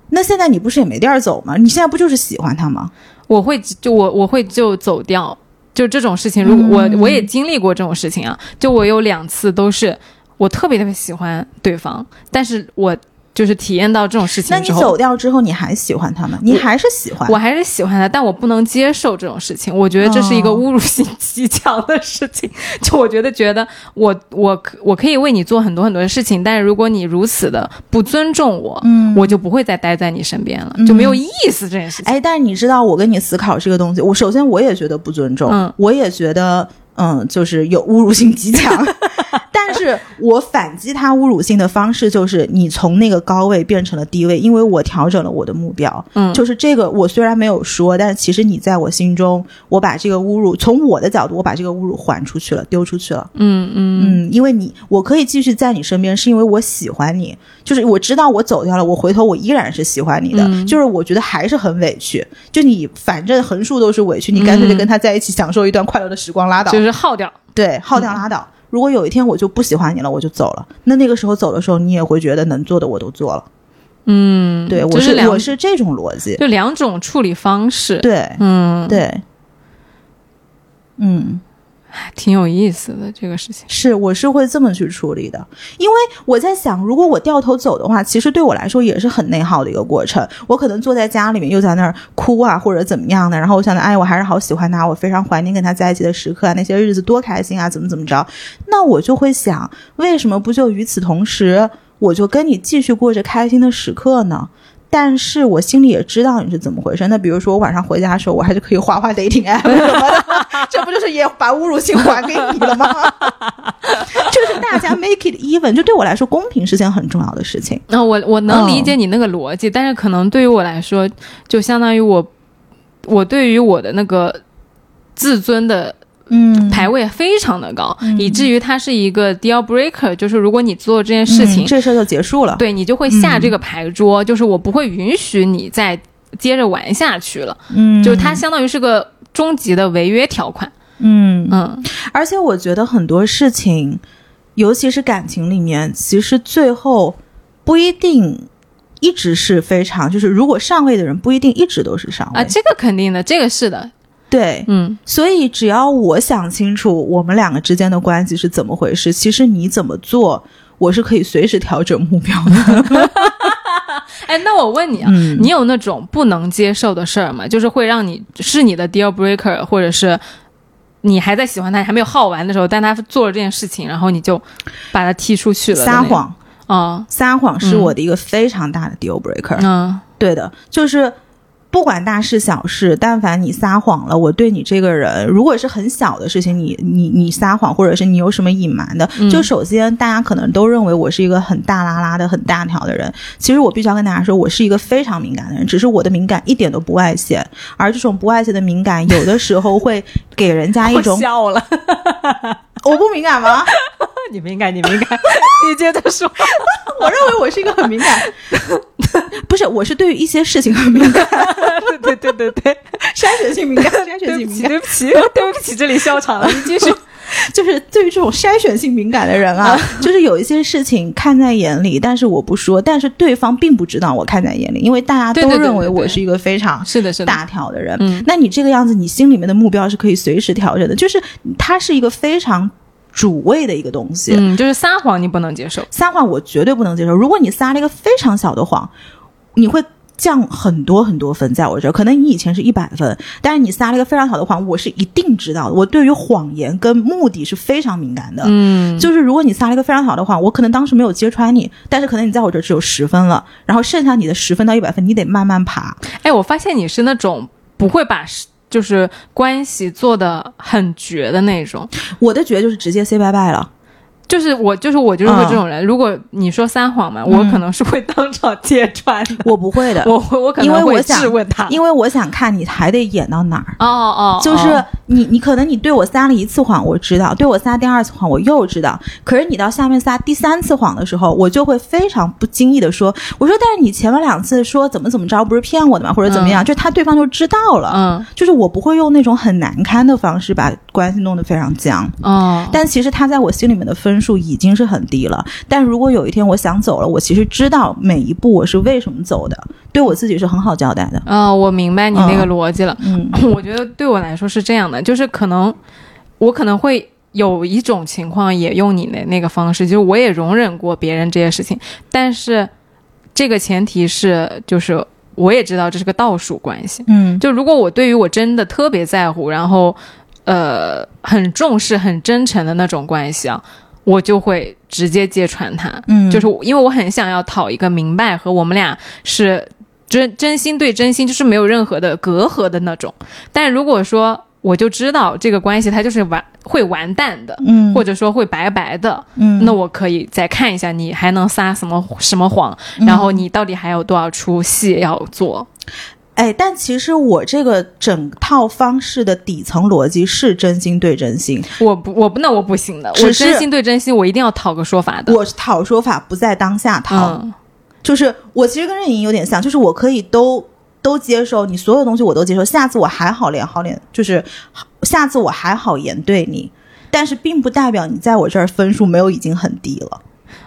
那现在你不是也没地儿走吗？你现在不就是喜欢他吗？我会就我我会就走掉，就这种事情，如果我、嗯我也经历过这种事情啊，就我有两次都是我特别特别喜欢对方，但是我就是体验到这种事情那你走掉之后，你还喜欢他吗？你还是喜欢？我还是喜欢他，但我不能接受这种事情。我觉得这是一个哦侮辱性极强的事情。就我觉得，觉得我我可我可以为你做很多很多的事情，但是如果你如此的不尊重我，嗯我就不会再待在你身边了，就没有意思这件事情。哎，但是你知道，我跟你思考这个东西，我首先我也觉得不尊重，嗯我也觉得，嗯，就是有侮辱性极强。但是我反击他侮辱性的方式就是，你从那个高位变成了低位，因为我调整了我的目标。嗯就是这个，我虽然没有说，但其实你在我心中，我把这个侮辱从我的角度，我把这个侮辱还出去了，丢出去了。嗯嗯嗯，因为你，我可以继续在你身边，是因为我喜欢你，就是我知道我走掉了，我回头我依然是喜欢你的，嗯就是我觉得还是很委屈，就你反正横竖都是委屈，你干脆就跟他在一起享受一段快乐的时光，拉倒，就是耗掉。对，耗掉拉倒。如果有一天我就不喜欢你了，我就走了，那那个时候走的时候，你也会觉得能做的我都做了。嗯，对我就是我是这种逻辑，就两种处理方式。，对嗯，，对，嗯。挺有意思的这个事情。是，我是会这么去处理的，因为我在想，如果我掉头走的话，其实对我来说也是很内耗的一个过程。我可能坐在家里面又在那儿哭啊，或者怎么样的，然后我想着，哎，我还是好喜欢他，我非常怀念跟他在一起的时刻啊，那些日子多开心啊，怎么怎么着，那我就会想，为什么不就与此同时，我就跟你继续过着开心的时刻呢？但是我心里也知道你是怎么回事。那比如说我晚上回家的时候，我还是可以画画 dating app 什么的，不就是也把侮辱性还给你了吗？就 是大家 make it even，就对我来说，公平是件很重要的事情。那、我我能理解嗯你那个逻辑，但是可能对于我来说，就相当于我我对于我的那个自尊的嗯排位非常的高，以至于它是一个 deal breaker，就是如果你做这件事情，嗯这事儿就结束了。对你就会下这个牌桌，就是我不会允许你再接着玩下去了，嗯，就是它相当于是个终极的违约条款。嗯，嗯而且我觉得很多事情，尤其是感情里面，其实最后不一定一直是非常，就是如果上位的人不一定一直都是上位。啊，这个肯定的，这个是的，对，嗯所以只要我想清楚我们两个之间的关系是怎么回事，其实你怎么做，我是可以随时调整目标的。哎，那我问你啊，嗯你有那种不能接受的事儿吗？就是会让你是你的 deal breaker，或者是你还在喜欢他，还没有耗完的时候，但他做了这件事情，然后你就把他踢出去了。撒，谎，啊，撒谎是嗯我的一个非常大的 deal breaker。嗯对的，就是不管大事小事，但凡你撒谎了，我对你这个人，如果是很小的事情，你你你撒谎，或者是你有什么隐瞒的，嗯。就首先大家可能都认为我是一个很大拉拉的、很大条的人，其实我必须要跟大家说，我是一个非常敏感的人，只是我的敏感一点都不外显，而这种不外显的敏感，有的时候会给人家一 我种笑了，我不敏感吗？你敏感，你敏感，你接着说。我认为我是一个很敏感，不是，我是对于一些事情很敏感，对对对对对，筛选性敏感，筛选对不起，性敏感。对不起，对不起，这里笑场了，你继续。就是对于这种筛选性敏感的人啊，就是有一些事情看在眼里，但是我不说，但是对方并不知道我看在眼里，因为大家都认为我是一个非常是的，是的，大条的人。嗯那你这个样子，你心里面的目标是可以随时调整的，就是它是一个非常主谓的一个东西。嗯，就是撒谎你不能接受。撒谎我绝对不能接受，如果你撒了一个非常小的谎，你会。降很多很多分，在我这儿，可能你以前是一百分，但是你撒了一个非常好的谎，我是一定知道的。我对于谎言跟目的是非常敏感的。嗯，就是如果你撒了一个非常好的谎，我可能当时没有揭穿你，但是可能你在我这儿只有十分了，然后剩下你的十分到一百分，你得慢慢爬。哎，我发现你是那种不会把就是关系做的很绝的那种。我的绝就是直接 say 拜拜了。就是我，就是我，就是会这种人。如果你说撒谎嘛，我可能是会当场揭穿的。我不会的，我会，我可因为能会我想质问他。因为我想看你还得演到哪儿。哦哦，就是哦你，你可能你对我撒了一次谎，我知道；对我撒第二次谎，我又知道。可是你到下面撒第三次谎的时候，我就会非常不经意的说：“我说，但是你前面两次说怎么怎么着，不是骗我的吗？或者怎么样？”就他对方就知道了。嗯就是我不会用那种很难堪的方式把关系弄得非常僵。哦，但其实他在我心里面的分数已经是很低了。但如果有一天我想走了，我其实知道每一步我是为什么走的，对我自己是很好交代的。哦，我明白你那个逻辑了。嗯 我觉得对我来说是这样的，就是可能我可能会有一种情况也用你的那个方式，就是我也容忍过别人这些事情，但是这个前提是，就是我也知道这是个倒数关系。嗯就如果我对于我真的特别在乎，然后呃很重视、很真诚的那种关系啊，我就会直接揭穿他。嗯，就是因为我很想要讨一个明白，和我们俩是真真心对真心，就是没有任何的隔阂的那种。但如果说我就知道这个关系它就是完会完蛋的，嗯或者说会白白的，嗯那我可以再看一下你还能撒什么什么谎，嗯然后你到底还有多少出戏要做。哎，但其实我这个整套方式的底层逻辑是真心对真心，我不，我不，那我不行的。我真心对真心，我一定要讨个说法的。我讨说法不在当下讨，嗯，就是我其实跟任盈有点像，就是我可以都都接受你所有东西我都接受，下次我还好脸好脸，就是下次我还好言对你，但是并不代表你在我这儿分数没有已经很低了。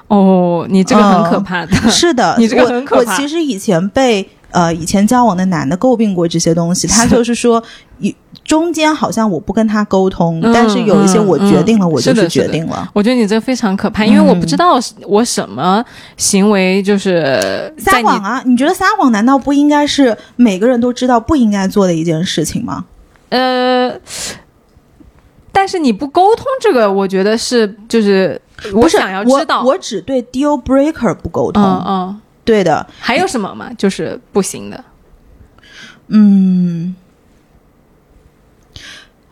哦，你这个很可怕的。是的，你这个很可怕我其实以前被呃以前交往的男的诟病过这些东西，他就是说，一中间好像我不跟他沟通，嗯但是有一些我决定了，嗯我就是决定了。我觉得你这个非常可怕，因为我不知道我什么行为就是撒谎啊！你觉得撒谎难道不应该是每个人都知道不应该做的一件事情吗？呃，但是你不沟通这个，我觉得是就是我是想要知道，我我只对 deal breaker 不沟通。嗯嗯，对的，还有什么吗？就是不行的。嗯，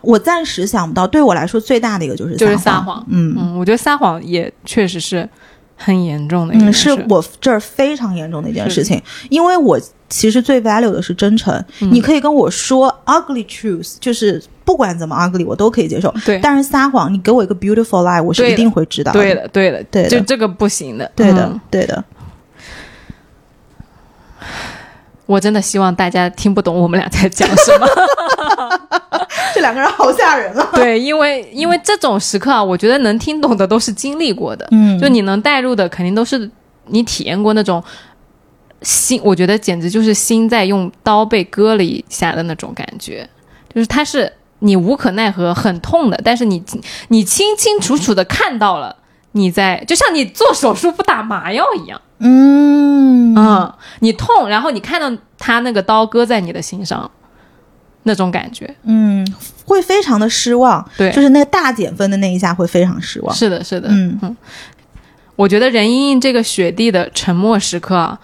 我暂时想不到。对我来说，最大的一个就是就是撒撒谎嗯嗯，我觉得撒谎也确实是很严重的一件嗯，事。是我这儿非常严重的一件事情，因为我其实最 value 的是真诚。嗯你可以跟我说 ugly truth，就是不管怎么 ugly 我都可以接受。对但是撒谎，你给我一个 beautiful lie，我是一定会知道对的，对的，对的就这个不行的。对的，嗯对的。我真的希望大家听不懂我们俩在讲什么。这两个人好吓人啊！对，因为因为这种时刻啊，我觉得能听懂的都是经历过的，嗯就你能带入的，肯定都是你体验过那种心，我觉得简直就是心在用刀被割了一下的那种感觉，就是它是你无可奈何、很痛的，但是你你清清楚楚的看到了你在，就像你做手术不打麻药一样，嗯。嗯，你痛，然后你看到他那个刀割在你的心上，那种感觉，嗯，会非常的失望。对。就是那个大减分的那一下会非常失望。是的，是的，嗯。我觉得任盈盈这个雪地的沉默时刻啊，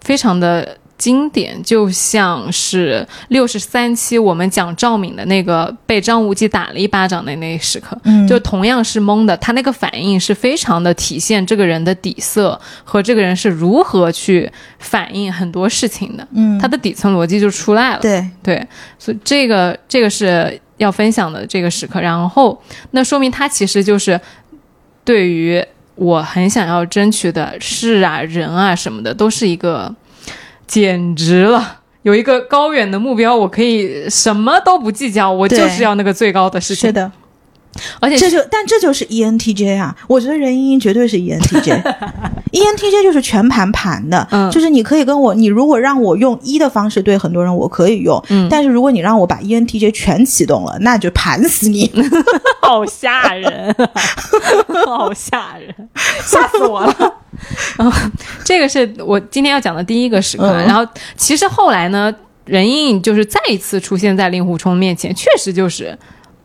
非常的经典，就像是六十三期我们讲赵敏的那个被张无忌打了一巴掌的那一时刻，嗯。就同样是懵的，他那个反应是非常的体现这个人的底色和这个人是如何去反映很多事情的，嗯，他的底层逻辑就出来了。对，对，所以这个这个是要分享的这个时刻，然后那说明他其实就是对于我很想要争取的事啊、人啊什么的，都是一个简直了。有一个高远的目标，我可以什么都不计较，我就是要那个最高的事情。是，的，而且这就但这就是 E ENTJ 啊，我觉得任盈盈绝对是 E ENTJ，ENTJ 就是全盘盘的，嗯就是你可以跟我，你如果让我用一的方式对很多人，我可以用，嗯但是如果你让我把 E ENTJ 全启动了，那就盘死你。好吓人，好吓人，吓死我了。这个是我今天要讲的第一个时刻。嗯然后其实后来呢，任盈盈就是再一次出现在令狐冲面前，确实就是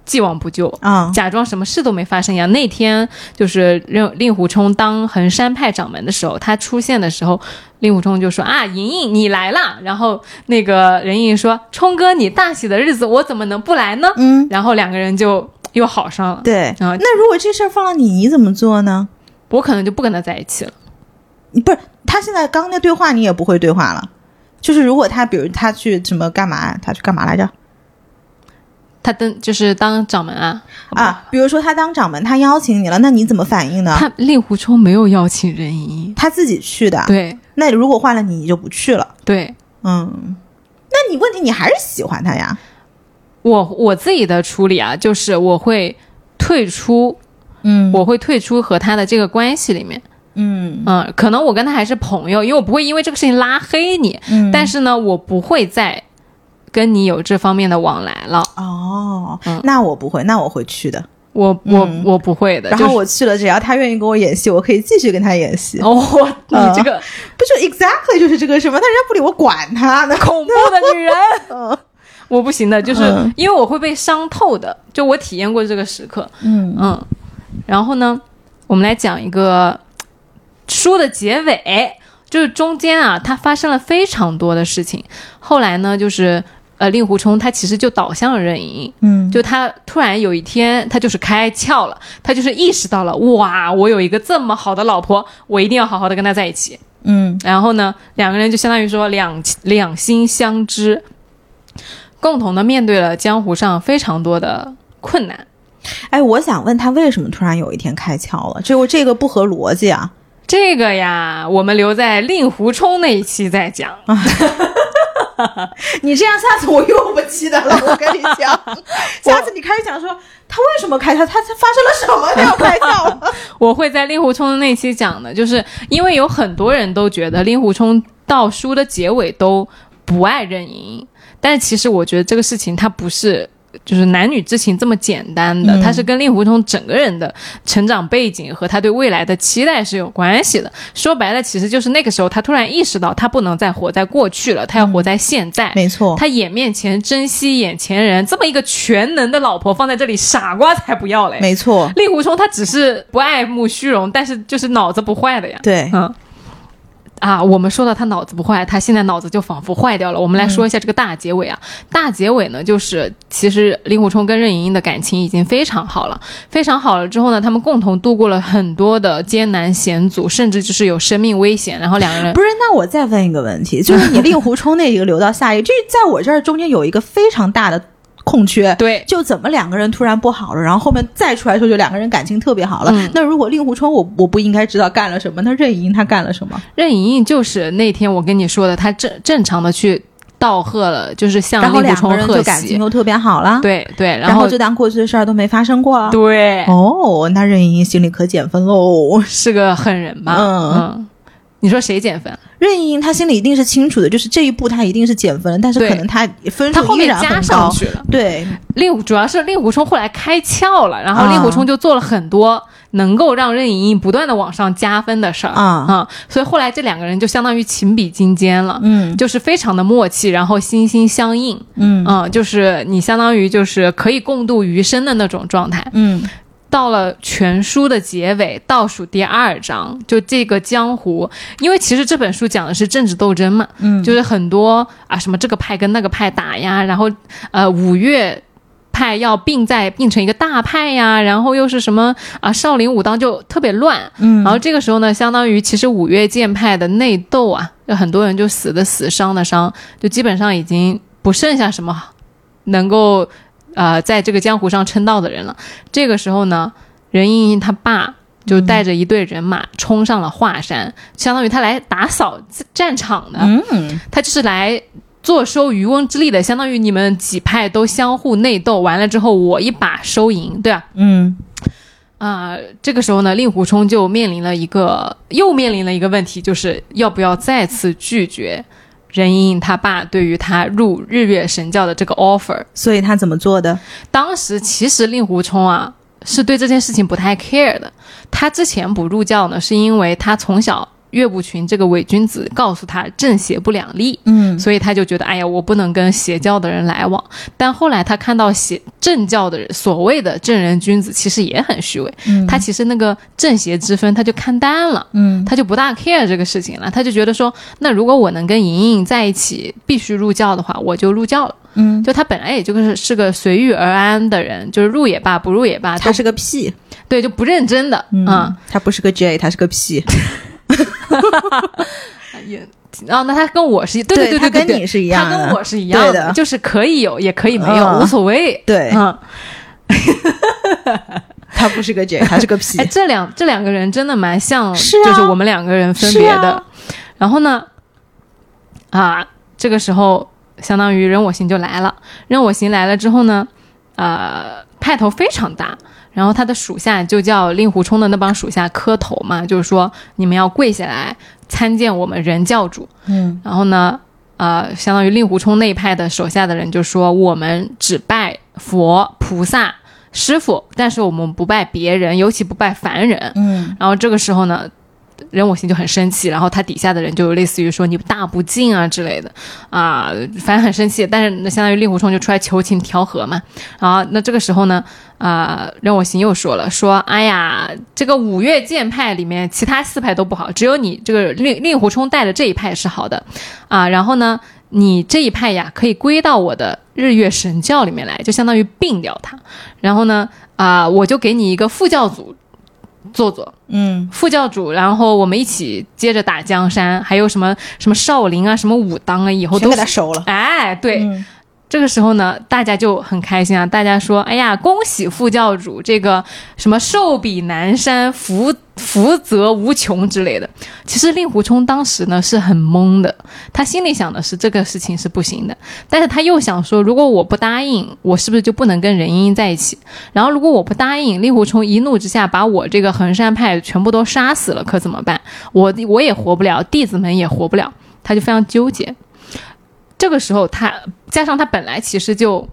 既往不咎。啊、假装什么事都没发生一样。那天就是令令狐冲当衡山派掌门的时候，他出现的时候，令狐冲就说：“啊，莹莹你来啦！”然后那个任盈盈说：“冲哥，你大喜的日子我怎么能不来呢？”嗯，然后两个人就又好上了。对。啊那如果这事儿放到你，你怎么做呢？我可能就不跟他在一起了。不是他现在刚那对话，你也不会对话了。就是如果他，比如他去什么干嘛，他去干嘛来着？他当就是当掌门啊啊，比如说他当掌门，他邀请你了，那你怎么反应呢？他令狐冲没有邀请任盈盈。他自己去的。对那如果换了你，你就不去了。对，嗯，那你问题你还是喜欢他呀？我我自己的处理啊，就是我会退出，嗯我会退出和他的这个关系里面。嗯嗯，可能我跟他还是朋友，因为我不会因为这个事情拉黑你，嗯但是呢，我不会再跟你有这方面的往来了。哦，嗯那我不会，那我会去的。我我、嗯我不会的。然后我去了，只要他愿意跟我演戏，我可以继续跟他演戏。哦，你嗯这个不就 exactly 就是这个什么？他人家不理我，管他呢。恐怖的女人。嗯我不行的，就是嗯因为我会被伤透的，就我体验过这个时刻，嗯嗯，然后呢，我们来讲一个书的结尾，就是中间啊，它发生了非常多的事情，后来呢，就是呃，令狐冲他其实就倒向了任盈盈，嗯，就他突然有一天，他就是开窍了，他就是意识到了，哇，我有一个这么好的老婆，我一定要好好的跟她在一起。嗯然后呢，两个人就相当于说两两心相知，共同的面对了江湖上非常多的困难。哎，我想问他为什么突然有一天开窍了？这个这个不合逻辑啊！这个呀，我们留在令狐冲那一期再讲。你这样，下次我又不记得了。我跟你讲，下次你开始讲说他为什么开窍，他他发生了什么，他要开窍了？我会在令狐冲的那期讲的，就是因为有很多人都觉得令狐冲到书的结尾都不爱任盈盈，但是其实我觉得这个事情他不是。就是男女之情这么简单的，嗯它是跟令狐冲整个人的成长背景和他对未来的期待是有关系的。说白了，其实就是那个时候他突然意识到，他不能再活在过去了，他要活在现在。没错，他眼面前珍惜眼前人，这么一个全能的老婆放在这里，傻瓜才不要嘞！没错，令狐冲他只是不爱慕虚荣，但是就是脑子不坏的呀。对，嗯。啊，我们说到他脑子不坏，他现在脑子就仿佛坏掉了。我们来说一下这个大结尾啊。大结尾呢，就是其实令狐冲跟任盈盈的感情已经非常好了，非常好了之后呢，他们共同度过了很多的艰难险阻，甚至就是有生命危险。然后两个人不是，那我再问一个问题，就是你令狐冲那一个留到下一个，这在我这儿中间有一个非常大的空缺。对就怎么两个人突然不好了，然后后面再出来的时候，就两个人感情特别好了。嗯那如果令狐冲我我不应该知道干了什么，那任盈盈她干了什么？任盈盈就是那天我跟你说的，她正正常的去道贺了，就是向然后令狐冲贺两个人就感情喜。又特别好了。，对对，然后就当过去的事儿都没发生过了。对，哦，那任盈盈心里可减分喽。是个狠人吧？嗯嗯，你说谁减分？任盈盈她心里一定是清楚的，就是这一步她一定是减分了，但是可能她分他数依然后面加。上去了。对，令主要是令狐冲后来开窍了，然后啊令狐冲就做了很多能够让任盈盈不断的往上加分的事儿啊所以后来这两个人就相当于情比金坚了。嗯就是非常的默契，然后心心相印，嗯嗯，就是你相当于就是可以共度余生的那种状态。嗯到了全书的结尾，倒数第二章，就这个江湖，因为其实这本书讲的是政治斗争嘛，嗯，就是很多啊什么这个派跟那个派打呀，然后呃五岳派要并在并成一个大派呀，然后又是什么啊少林武当就特别乱，嗯。然后这个时候呢，相当于其实五岳剑派的内斗啊，就很多人就死的死，伤的伤，就基本上已经不剩下什么能够呃在这个江湖上称道的人了。这个时候呢，任盈盈他爸就带着一队人马冲上了华山，相当于他来打扫战场的，嗯他就是来。坐收渔翁之利的，相当于你们几派都相互内斗，完了之后我一把收赢，对吧？嗯啊、这个时候呢，令狐冲就面临了一个又面临了一个问题，就是要不要再次拒绝任盈盈他爸对于他入日月神教的这个 offer。所以他怎么做的？当时其实令狐冲啊是对这件事情不太 care 的，他之前不入教呢，是因为他从小岳不群这个伪君子告诉他正邪不两立，嗯所以他就觉得，哎呀，我不能跟邪教的人来往。但后来他看到邪正教的人，所谓的正人君子，其实也很虚伪。嗯他其实那个正邪之分，他就看淡了，嗯他就不大 care 这个事情了。他就觉得说，那如果我能跟莹莹在一起，必须入教的话，我就入教了。嗯，就他本来也就是是个随遇而安的人，就是入也罢，不入也罢，他是个屁，对就不认真的，嗯嗯，他不是个 J，他是个屁。也。哦，那他跟我是对对对他对对，跟你是一样的，他跟我是一样对的就是可以有，也可以没有，嗯无所谓。对嗯，他不是个 J，他是个屁 哎，。这两这两个人真的蛮像，是啊就是我们两个人分别的。啊然后呢，啊，这个时候相当于任我行就来了。任我行来了之后呢，呃，派头非常大。然后他的属下就叫令狐冲的那帮属下磕头嘛，就是说你们要跪下来参见我们任教主。嗯然后呢，呃，相当于令狐冲那一派的手下的人就说，我们只拜佛菩萨，师傅，但是我们不拜别人，尤其不拜凡人。嗯然后这个时候呢，任我行就很生气，然后他底下的人就类似于说你大不敬啊之类的啊，反正很生气。但是那相当于令狐冲就出来求情调和嘛。然后那这个时候呢，啊、任我行又说了说，哎呀，这个五岳剑派里面其他四派都不好，只有你这个令令狐冲带的这一派是好的啊。然后呢，你这一派呀可以归到我的日月神教里面来，就相当于并掉他。然后呢，啊、我就给你一个副教主做做。嗯副教主，然后我们一起接着打江山，还有什么什么少林啊，什么武当啊，以后都给他收了。哎，对，嗯这个时候呢，大家就很开心啊，大家说，哎呀，恭喜副教主这个什么寿比南山，福福泽无穷之类的。其实令狐冲当时呢是很懵的，他心里想的是这个事情是不行的，但是他又想说，如果我不答应，我是不是就不能跟任盈盈在一起？然后如果我不答应，令狐冲一怒之下把我这个衡山派全部都杀死了，可怎么办？我我也活不了，弟子们也活不了，他就非常纠结。这个时候他加上他本来其实就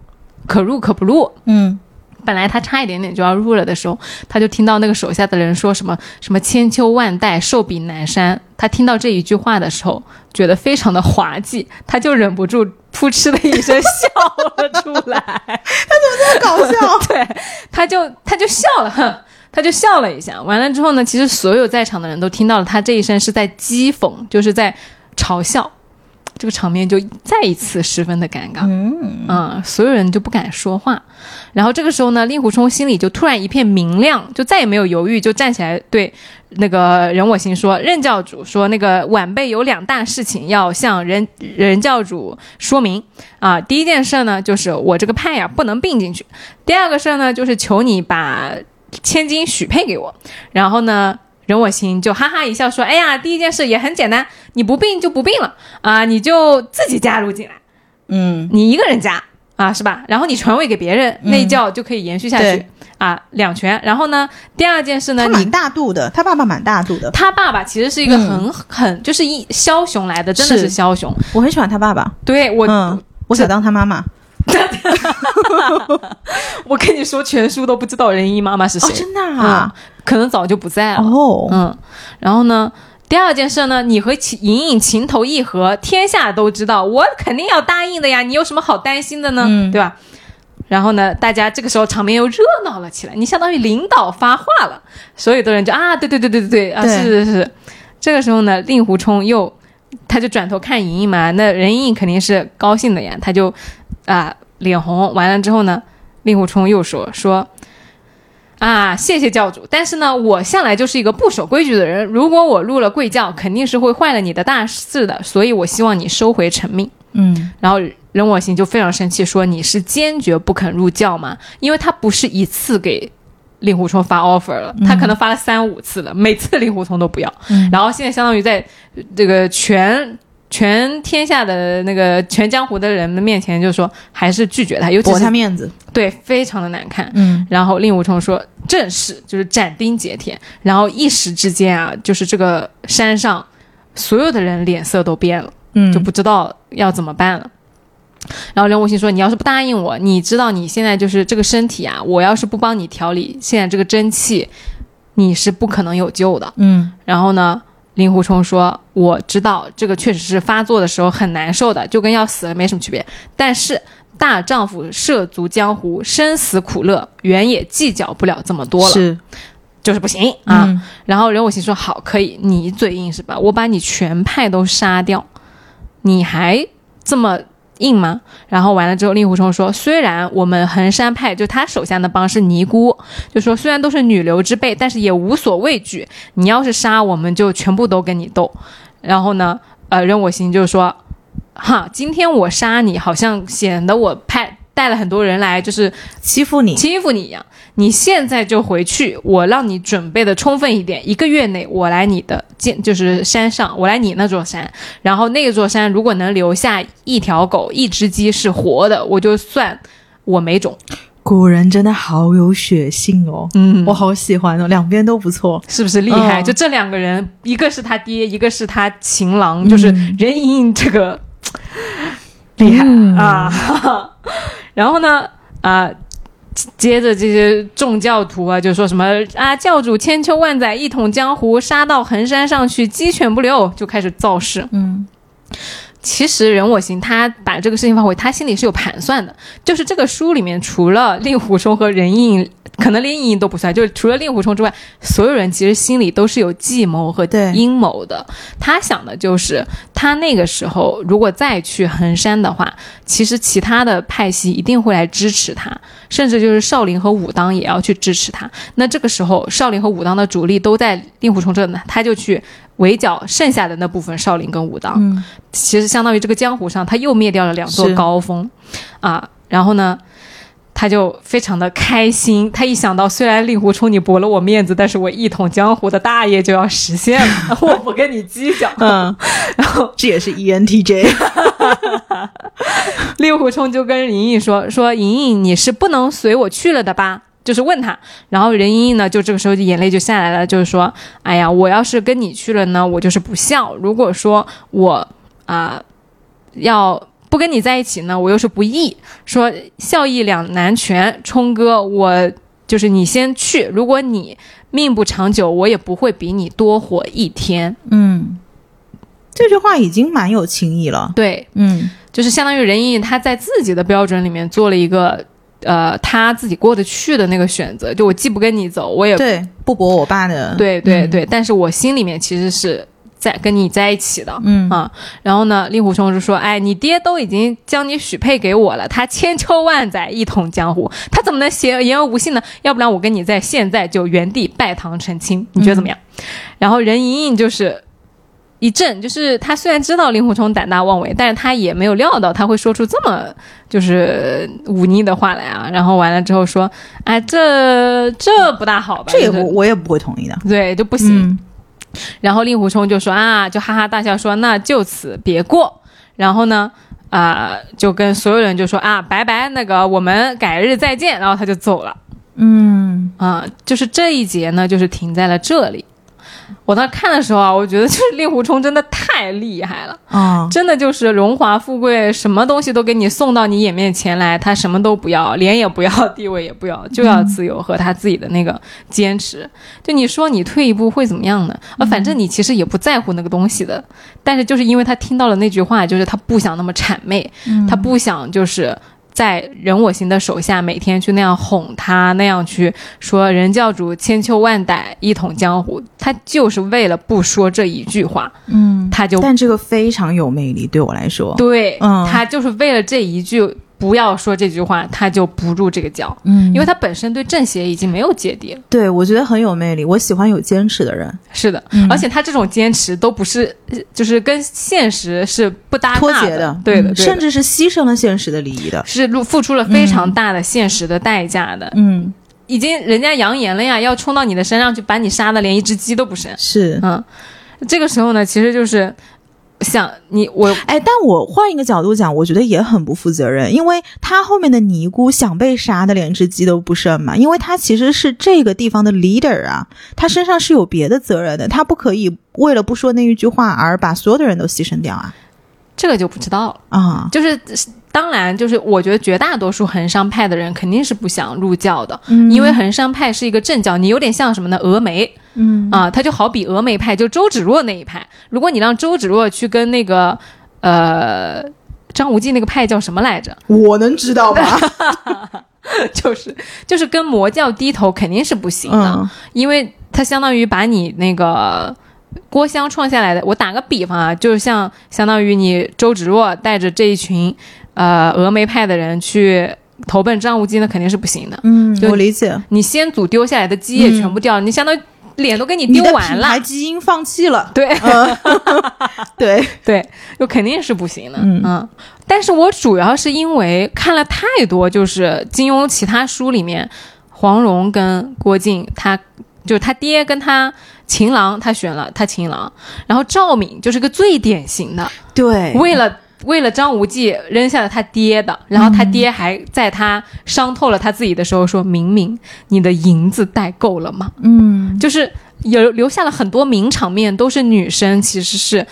可入可不入，嗯本来他差一点点就要入了的时候，他就听到那个手下的人说什么什么千秋万代寿比南山。他听到这一句话的时候，觉得非常的滑稽，他就忍不住扑哧的一声笑了出来。他怎么这么搞笑。对，他就他就笑了，哼，他就笑了一下。完了之后呢，其实所有在场的人都听到了他这一声是在讥讽，就是在嘲笑。这个场面就再一次十分的尴尬。嗯嗯，所有人就不敢说话。然后这个时候呢，令狐冲心里就突然一片明亮，就再也没有犹豫，就站起来对那个任我行说：“任教主说，那个晚辈有两大事情要向任任教主说明啊。第一件事呢，就是我这个派呀不能并进去；第二个事呢，就是求你把千金许配给我。然后呢。”任我行就哈哈一笑说：“哎呀，第一件事也很简单，你不病就不病了啊，你就自己加入进来。”嗯你一个人加啊，是吧？然后你传位给别人，嗯那一教就可以延续下去对啊，两全。然后呢，第二件事呢，你他蛮大度的，他爸爸蛮大度的，他爸爸其实是一个很、嗯很就是一枭雄来的，真的是是枭雄。我很喜欢他爸爸。对我、嗯，我想当他妈妈。我跟你说，全书都不知道仁一妈妈是谁，哦，真的嗯啊？，可能早就不在了。哦，嗯，然后呢，第二件事呢，你和秦莹莹情投意合，天下都知道，我肯定要答应的呀，你有什么好担心的呢？嗯对吧？然后呢，大家这个时候场面又热闹了起来，你相当于领导发话了，所有的人就啊，对对对对对对啊，是是是。这个时候呢，令狐冲又他就转头看莹莹嘛，那任盈盈肯定是高兴的呀，他就啊脸红。完了之后呢，令狐冲又说说啊，谢谢教主，但是呢，我向来就是一个不守规矩的人，如果我入了贵教，肯定是会坏了你的大事的，所以我希望你收回成命。嗯然后任我行就非常生气，说你是坚决不肯入教吗？因为他不是一次给令狐冲发 offer 了，他可能发了三五次了，每次令狐冲都不要。嗯然后现在相当于在这个全全天下的那个全江湖的人的面前，就说还是拒绝他，尤其驳是他面子。对非常的难看。嗯然后令狐冲说：“正是，就是斩钉截铁。”然后一时之间啊，就是这个山上所有的人脸色都变了。嗯，就不知道要怎么办了。然后任无心说：“你要是不答应我，你知道你现在就是这个身体啊，我要是不帮你调理，现在这个真气，你是不可能有救的。嗯”然后呢，令狐冲说：“我知道这个确实是发作的时候很难受的，就跟要死了没什么区别。但是大丈夫涉足江湖，生死苦乐，原也计较不了这么多了，是就是不行啊。嗯然后任我行说：“好，可以，你嘴硬是吧？我把你全派都杀掉，你还这么硬吗？”然后完了之后，令狐冲说：“虽然我们衡山派就他手下那帮是尼姑，就说虽然都是女流之辈，但是也无所畏惧。你要是杀，我们就全部都跟你斗。”然后呢，呃，任我行就说：“哈，今天我杀你，好像显得我派带了很多人来，就是欺负你。欺负你一样。你现在就回去，我让你准备的充分一点，一个月内我来你的建，就是山上，我来你那座山，然后那座山如果能留下一条狗、一只鸡是活的，我就算我没种。古人真的好有血性哦，嗯我好喜欢哦，两边都不错。是不是厉害？嗯就这两个人，一个是他爹，一个是他情郎，就是嗯任盈盈这个厉害、嗯啊。然后呢，啊、接着这些众教徒啊，就说什么啊，教主千秋万载一统江湖，杀到衡山上去，鸡犬不留，就开始造势。嗯其实任我行他把这个事情放回，他心里是有盘算的。就是这个书里面，除了令狐冲和任盈盈，可能连盈盈都不算，就是除了令狐冲之外，所有人其实心里都是有计谋和阴谋的。他想的就是，他那个时候如果再去衡山的话，其实其他的派系一定会来支持他，甚至就是少林和武当也要去支持他。那这个时候，少林和武当的主力都在令狐冲这呢，他就去围剿剩下的那部分少林跟武当。嗯其实相当于这个江湖上，他又灭掉了两座高峰，啊，然后呢，他就非常的开心。他一想到，虽然令狐冲你驳了我面子，但是我一统江湖的大业就要实现了，我不跟你计较。嗯，然后这也是 E ENTJ。令狐冲就跟莹莹说：“说莹莹，你是不能随我去了的吧？”就是问他，然后任盈盈呢，就这个时候就眼泪就下来了，就是说：“哎呀，我要是跟你去了呢，我就是不孝；如果说我啊、要不跟你在一起呢，我又是不义。说孝义两难全，冲哥，我就是你先去，如果你命不长久，我也不会比你多活一天。嗯，这句话已经蛮有情义了。对，嗯就是相当于任盈盈她在自己的标准里面做了一个。呃，他自己过得去的那个选择，就我既不跟你走，我也对，不驳我爸的。嗯对对对，但是我心里面其实是在跟你在一起的，嗯啊。然后呢，令狐冲就说：“哎，你爹都已经将你许配给我了，他千秋万载一统江湖，他怎么能邪言而无信呢？要不然我跟你在现在就原地拜堂成亲，你觉得怎么样？”然后任盈盈就是。一震，就是他虽然知道令狐冲胆大妄为，但是他也没有料到他会说出这么就是忤逆的话来啊。然后完了之后说：“哎，这这不大好吧？”这也我也不会同意的。对就不行。嗯然后令狐冲就说啊，就哈哈大笑说那就此别过。然后呢，啊、就跟所有人就说啊，拜拜，那个我们改日再见。然后他就走了。嗯啊、就是这一节呢，就是停在了这里。我当时看的时候啊，我觉得就是令狐冲真的太厉害了，啊，真的就是荣华富贵，什么东西都给你送到你眼面前来，他什么都不要，脸也不要，地位也不要，就要自由和他自己的那个坚持。就你说你退一步会怎么样呢？啊，反正你其实也不在乎那个东西的，但是就是因为他听到了那句话，就是他不想那么谄媚，他不想就是。在任我行的手下，每天去那样哄他，那样去说任教主千秋万代一统江湖，他就是为了不说这一句话，嗯，他就但这个非常有魅力，对我来说。对，嗯。他就是为了这一句不要说这句话，他就不入这个教，嗯，因为他本身对正邪已经没有芥蒂了。对我觉得很有魅力，我喜欢有坚持的人，是的，嗯。而且他这种坚持都不是，呃就是跟现实是不搭嘎脱节对的，对的。嗯甚至是牺牲了现实的利益的。是付付出了非常大的现实的代价的，嗯，已经人家扬言了呀，要冲到你的身上去，把你杀的连一只鸡都不剩。是。嗯，这个时候呢，其实就是想你我哎，但我换一个角度讲，我觉得也很不负责任，因为他后面的尼姑想被杀的连只鸡都不剩嘛，因为他其实是这个地方的 leader 啊，他身上是有别的责任的，他不可以为了不说那一句话而把所有的人都牺牲掉啊这个就不知道了。啊！就是当然，就是我觉得绝大多数衡山派的人肯定是不想入教的，嗯因为衡山派是一个正教，你有点像什么呢？峨眉嗯啊，它就好比峨眉派，就周芷若那一派。如果你让周芷若去跟那个呃张无忌那个派叫什么来着？我能知道吗？就是就是跟魔教低头肯定是不行的，嗯因为它相当于把你那个郭襄创下来的。我打个比方啊，就是像相当于你周芷若带着这一群呃峨眉派的人去投奔张无忌，那肯定是不行的。嗯，我理解。你先祖丢下来的基业全部掉了，你相当于脸都给你丢完了。基因放弃了，对 对，对，就肯定是不行的。嗯但是我主要是因为看了太多，就是金庸其他书里面，黄蓉跟郭靖，他就是他爹跟他情郎，他选了他情郎，然后赵敏就是个最典型的，对，为了。为了张无忌扔下了他爹的，然后他爹还在他伤透了他自己的时候说：“明明你的银子带够了吗？”嗯就是有留下了很多名场面，都是女生其实是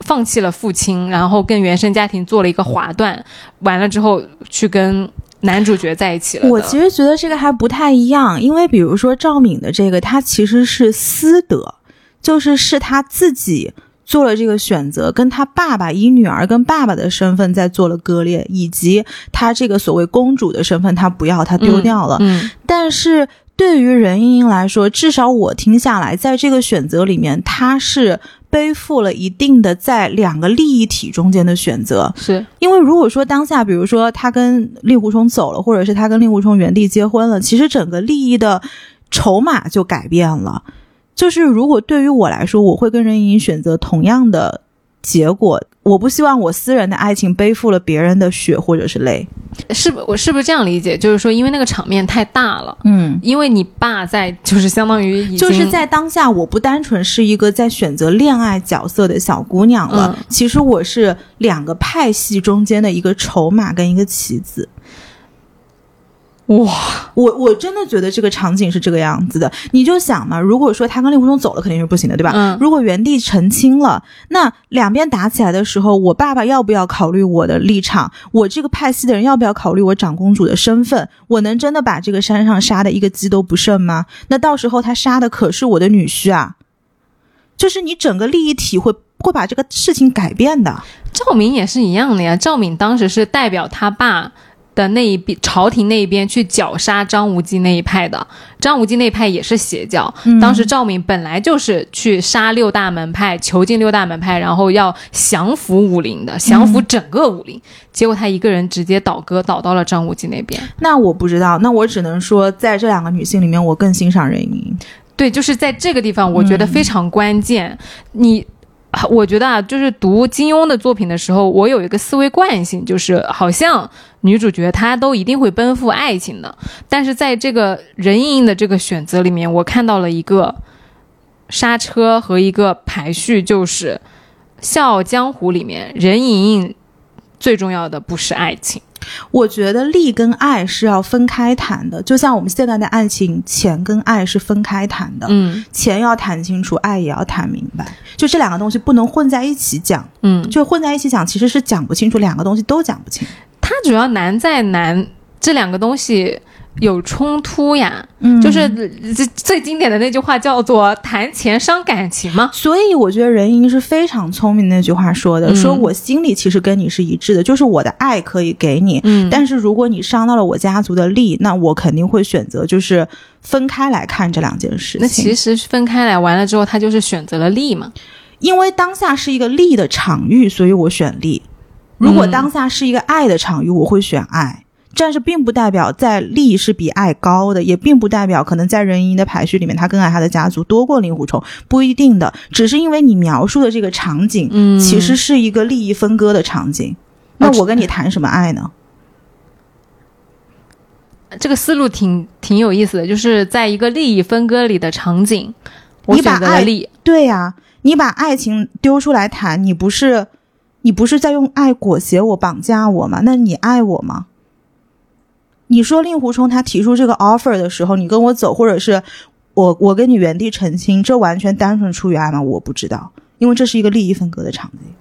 放弃了父亲，然后跟原生家庭做了一个划断，完了之后去跟男主角在一起了。我其实觉得这个还不太一样，因为比如说赵敏的这个，她其实是私德，就是是她自己做了这个选择，跟他爸爸以女儿跟爸爸的身份在做了割裂，以及他这个所谓公主的身份，他不要，他丢掉了。嗯，但是对于任盈盈来说，至少我听下来，在这个选择里面，她是背负了一定的在两个利益体中间的选择。是因为如果说当下，比如说他跟令狐冲走了，或者是他跟令狐冲原地结婚了，其实整个利益的筹码就改变了。就是如果对于我来说，我会跟任盈盈选择同样的结果。我不希望我私人的爱情背负了别人的血或者是泪。是不？我是不是这样理解？就是说，因为那个场面太大了，嗯，因为你爸在，就是相当于就是在当下，我不单纯是一个在选择恋爱角色的小姑娘了，嗯其实我是两个派系中间的一个筹码跟一个棋子。哇，我我真的觉得这个场景是这个样子的，你就想嘛，如果说他跟令狐冲走了，肯定是不行的，对吧？嗯如果原地澄清了，那两边打起来的时候，我爸爸要不要考虑我的立场？我这个派系的人要不要考虑我长公主的身份？我能真的把这个山上杀的一个鸡都不剩吗？那到时候他杀的可是我的女婿啊！就是你整个利益体会会把这个事情改变的。赵敏也是一样的呀。赵敏当时是代表他爸的那一边，朝廷那一边去绞杀张无忌那一派的。张无忌那一派也是邪教。嗯当时赵敏本来就是去杀六大门派，囚禁六大门派，然后要降服武林的，降服整个武林。结果他一个人直接倒戈，倒到了张无忌那边。那我不知道，那我只能说，在这两个女性里面，我更欣赏任盈盈。对，就是在这个地方，我觉得非常关键。你，我觉得啊，就是读金庸的作品的时候，我有一个思维惯性，就是好像女主角她都一定会奔赴爱情的，但是在这个任盈盈的这个选择里面，我看到了一个刹车和一个排序，就是《笑傲江湖》里面任盈盈最重要的不是爱情。我觉得利跟爱是要分开谈的，就像我们现在的爱情，钱跟爱是分开谈的。嗯钱要谈清楚，爱也要谈明白，就这两个东西不能混在一起讲。嗯，就混在一起讲，其实是讲不清楚，两个东西都讲不清。它主要难在难这两个东西有冲突呀。嗯就是呃最最经典的那句话叫做“谈钱伤感情”嘛。所以我觉得任盈盈是非常聪明的那句话说的，嗯说我心里其实跟你是一致的，就是我的爱可以给你，嗯但是如果你伤到了我家族的利，那我肯定会选择就是分开来看这两件事情。那其实分开来完了之后，他就是选择了利嘛。因为当下是一个利的场域，所以我选利。如果嗯当下是一个爱的场域，我会选爱。但是并不代表在利是比爱高的，也并不代表可能在任盈盈的排序里面，他更爱他的家族多过令狐冲，不一定的。只是因为你描述的这个场景，嗯其实是一个利益分割的场景。那我跟你谈什么爱呢？这个思路挺挺有意思的，就是在一个利益分割里的场景，你把爱。对呀、你把爱情丢出来谈，你不是你不是在用爱裹挟我、绑架我吗？那你爱我吗？你说令狐冲他提出这个 offer 的时候，你跟我走，或者是我我跟你原地澄清，这完全单纯出于爱吗？我不知道，因为这是一个利益分割的场景。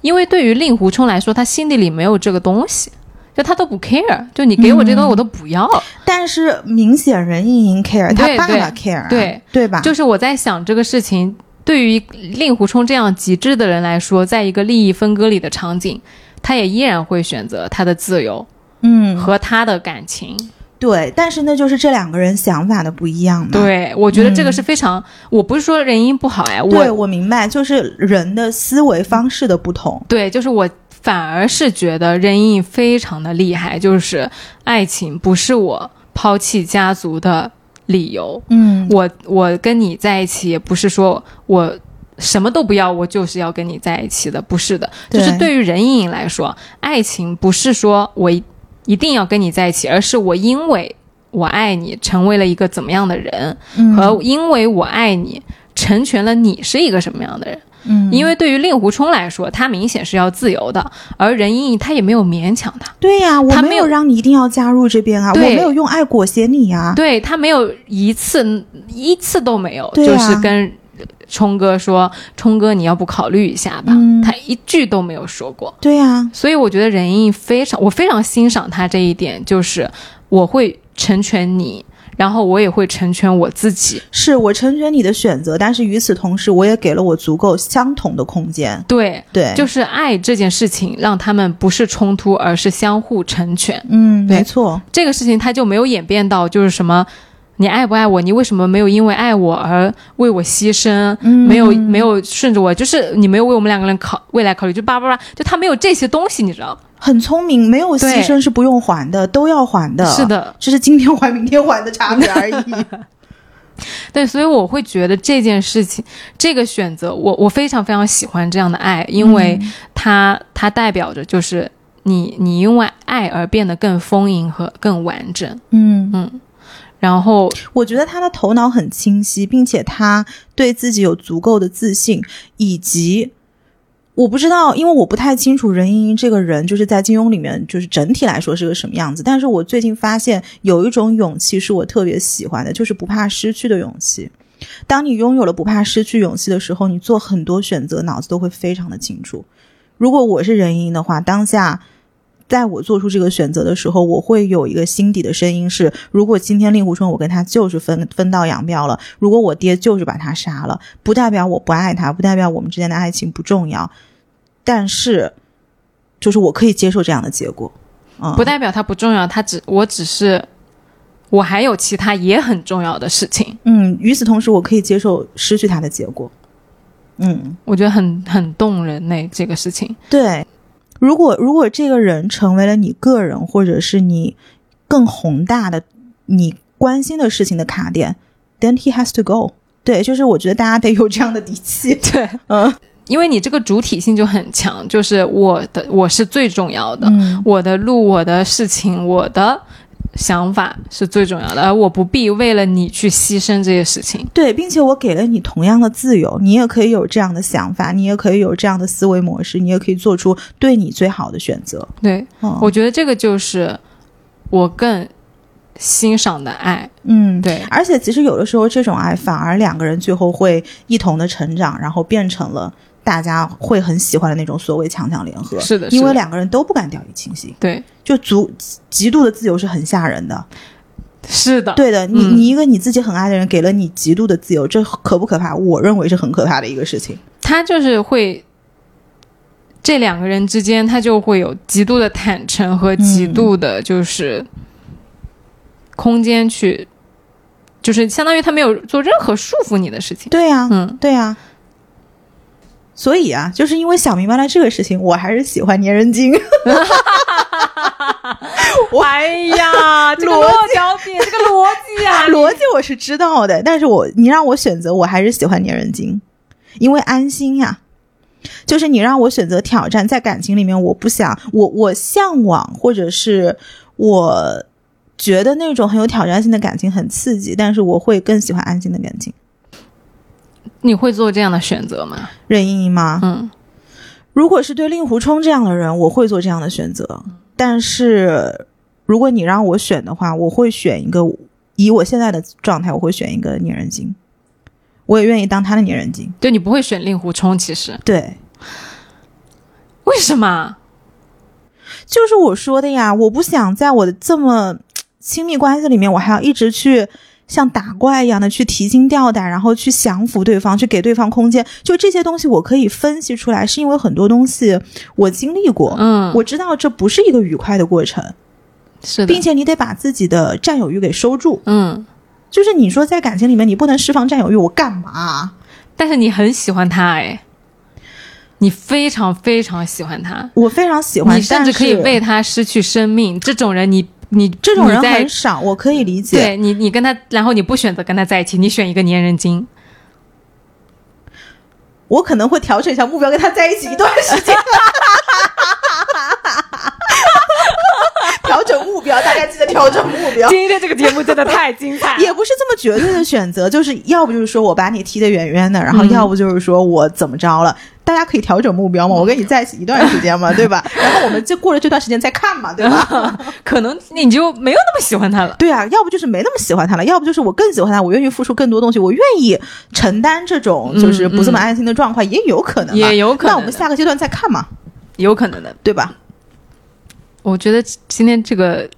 因为对于令狐冲来说，他心底里没有这个东西，就他都不 care，就你给我这东西我都不要。但是明显任盈盈 care，他爸爸 care，啊对对吧？就是我在想这个事情，对于令狐冲这样极致的人来说，在一个利益分割里的场景，他也依然会选择他的自由嗯，和他的感情。对，但是那就是这两个人想法的不一样嘛。对，我觉得这个是非常，我不是说任盈不好哎，对，我我明白，就是人的思维方式的不同。对，就是我反而是觉得任盈非常的厉害，就是爱情不是我抛弃家族的理由，嗯，我我跟你在一起也不是说我。什么都不要，我就是要跟你在一起的，不是的。就是对于任盈盈来说，爱情不是说我一一定要跟你在一起，而是我因为我爱你，成为了一个怎么样的人，嗯。和因为我爱你，成全了你是一个什么样的人。嗯，因为对于令狐冲来说，他明显是要自由的，而任盈盈她也没有勉强他，对呀、我没他没有有让你一定要加入这边啊，我没有用爱裹挟你呀、对他没有一次一次都没有，啊就是跟冲哥说：“冲哥，你要不考虑一下吧？”他一句都没有说过。对呀、所以我觉得任盈盈非常，我非常欣赏他这一点，就是我会成全你，然后我也会成全我自己。是我成全你的选择，但是与此同时，我也给了我足够相同的空间。对，对，就是爱这件事情，让他们不是冲突，而是相互成全。嗯，没错，这个事情他就没有演变到就是什么。你爱不爱我？你为什么没有因为爱我而为我牺牲？嗯没有没有顺着我，就是你没有为我们两个人考未来考虑，就叭叭叭，就他没有这些东西，你知道？很聪明，没有牺牲是不用还的，都要还的。是，的，只是今天还明天还的差别而已。对，所以我会觉得这件事情，这个选择，我我非常非常喜欢这样的爱，因为它、它代表着就是你你因为爱而变得更丰盈和更完整，嗯嗯，然后我觉得他的头脑很清晰，并且他对自己有足够的自信，以及我不知道，因为我不太清楚任盈盈这个人就是在金庸里面就是整体来说是个什么样子。但是我最近发现有一种勇气是我特别喜欢的，就是不怕失去的勇气。当你拥有了不怕失去勇气的时候，你做很多选择脑子都会非常的清楚。如果我是任盈盈的话，当下在我做出这个选择的时候，我会有一个心底的声音是：如果今天令狐冲我跟他就是分分道扬镳了，如果我爹就是把他杀了，不代表我不爱他，不代表我们之间的爱情不重要，但是就是我可以接受这样的结果。嗯，不代表他不重要，他只我只是我还有其他也很重要的事情，嗯，与此同时，我可以接受失去他的结果。嗯，我觉得很很动人呢、这个事情。对。如果如果这个人成为了你个人或者是你更宏大的你关心的事情的卡点，then he has to go。对，就是我觉得大家得有这样的底气。对，嗯因为你这个主体性就很强，就是我的我是最重要的，嗯我的路、我的事情、我的想法是最重要的，而我不必为了你去牺牲这些事情。对，并且我给了你同样的自由，你也可以有这样的想法，你也可以有这样的思维模式，你也可以做出对你最好的选择。对，嗯，我觉得这个就是我更欣赏的爱。嗯，对，而且其实有的时候这种爱反而两个人最后会一同的成长，然后变成了大家会很喜欢的那种所谓强强联合。是的，是的因为两个人都不敢掉以轻心，对，就足极度的自由是很吓人的。是的，对的，你、嗯你一个你自己很爱的人给了你极度的自由，这可不可怕？我认为是很可怕的一个事情。他就是会。这两个人之间，他就会有极度的坦诚和极度的，就是空间去，就是相当于他没有做任何束缚你的事情。对呀、嗯，对呀、所以啊，就是因为想明白了这个事情，我还是喜欢粘人精。哎呀，这个逻落脚点，这个逻辑啊，逻辑我是知道的，但是我你让我选择，我还是喜欢粘人精，因为安心呀。就是你让我选择挑战，在感情里面，我不想，我我向往，或者是我觉得那种很有挑战性的感情很刺激，但是我会更喜欢安心的感情。你会做这样的选择吗？任盈盈吗？嗯，如果是对令狐冲这样的人，我会做这样的选择。但是如果你让我选的话，我会选一个以我现在的状态，我会选一个粘人精，我也愿意当他的粘人精。对你不会选令狐冲，其实对，为什么？就是我说的呀，我不想在我的这么亲密关系里面，我还要一直去像打怪一样的去提心吊胆，然后去降服对方，去给对方空间。就这些东西，我可以分析出来，是因为很多东西我经历过，嗯，我知道这不是一个愉快的过程，是的并，且你得把自己的占有欲给收住。嗯，就是你说在感情里面你不能释放占有欲，我干嘛？但是你很喜欢他，哎，你非常非常喜欢他，我非常喜欢，你甚至可以为他失去生命。这种人你，你这种人很少，我可以理解。对你，你跟他，然后你不选择跟他在一起，你选一个粘人精，我可能会调整一下目标，跟他在一起一段时间。大家记得调整目标。今天这个节目真的太精彩，也不是这么绝对的选择，就是要不就是说我把你踢得远远的，然后要不就是说我怎么着了。大家可以调整目标嘛，我跟你在一起一段时间嘛，对吧？然后我们就过了这段时间再看嘛，对吧？可能你就没有那么喜欢他了。对啊，要不就是没那么喜欢他了，要不就是我更喜欢他，我愿意付出更多东西，我愿意承担这种就是不这么安心的状况，也有可能，也有可能。那我们下个阶段再看嘛，有可能的，对吧？我觉得今天这个。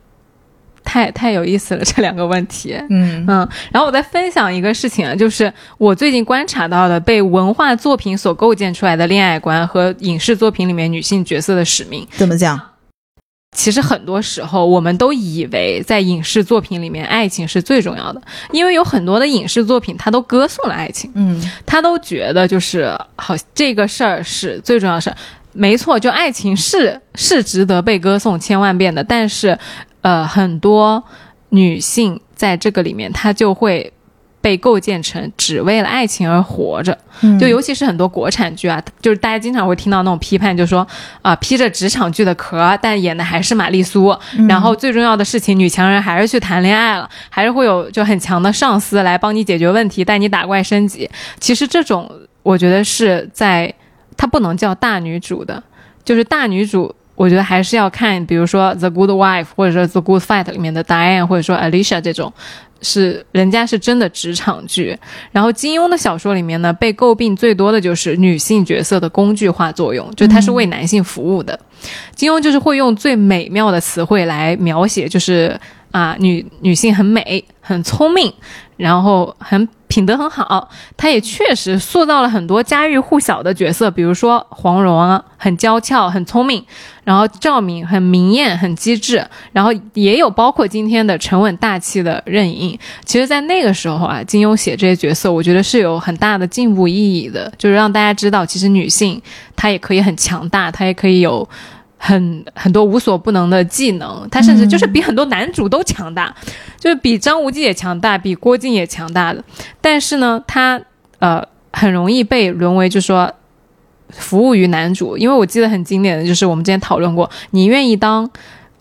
太太有意思了，这两个问题，嗯嗯，然后我再分享一个事情啊，就是我最近观察到的被文化作品所构建出来的恋爱观和影视作品里面女性角色的使命，怎么讲？其实很多时候我们都以为在影视作品里面爱情是最重要的，因为有很多的影视作品它都歌颂了爱情，嗯，他都觉得就是好这个事儿是最重要的事儿，没错，就爱情是是值得被歌颂千万遍的，但是。呃，很多女性在这个里面，她就会被构建成只为了爱情而活着。就尤其是很多国产剧啊，就是大家经常会听到那种批判，就说啊，披着职场剧的壳，但演的还是玛丽苏。然后最重要的事情，女强人还是去谈恋爱了，还是会有就很强的上司来帮你解决问题，带你打怪升级。其实这种，我觉得是在它不能叫大女主的，就是大女主。我觉得还是要看，比如说《The Good Wife》或者说《The Good Fight》里面的 Diane，或者说 Alicia 这种，是人家是真的职场剧。然后金庸的小说里面呢，被诟病最多的就是女性角色的工具化作用，就它是为男性服务的。金庸就是会用最美妙的词汇来描写，就是啊，女女性很美、很聪明，然后很。品德很好，他也确实塑造了很多家喻户晓的角色，比如说黄蓉啊，很娇俏，很聪明；然后赵敏很明艳，很机智；然后也有包括今天的沉稳大气的任盈。其实，在那个时候啊，金庸写这些角色，我觉得是有很大的进步意义的，就是让大家知道，其实女性她也可以很强大，她也可以有。很很多无所不能的技能，他甚至就是比很多男主都强大，就是比张无忌也强大，比郭靖也强大的。但是呢，他呃很容易被沦为就说服务于男主，因为我记得很经典的就是我们之前讨论过，你愿意当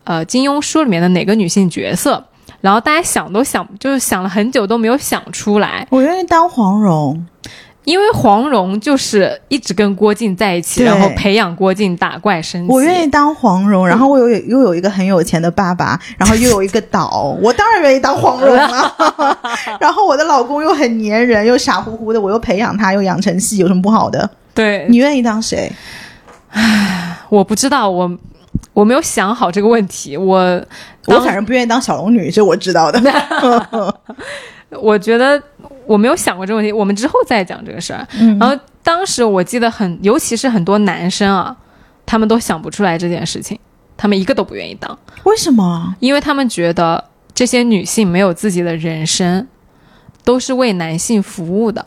呃金庸书里面的哪个女性角色？然后大家想都想，就是想了很久都没有想出来。我愿意当黄蓉。因为黄蓉就是一直跟郭靖在一起，然后培养郭靖打怪升级。我愿意当黄蓉，然后我有又有一个很有钱的爸爸，然后又有一个岛，我当然愿意当黄蓉了。然后我的老公又很粘人，又傻乎乎的，我又培养他，又养成系，有什么不好的？对你愿意当谁？唉，我不知道，我我没有想好这个问题。我我反正不愿意当小龙女，这我知道的。我觉得我没有想过这个问题，我们之后再讲这个事儿。然后当时我记得很，尤其是很多男生啊，他们都想不出来这件事情，他们一个都不愿意当。为什么？因为他们觉得这些女性没有自己的人生，都是为男性服务的。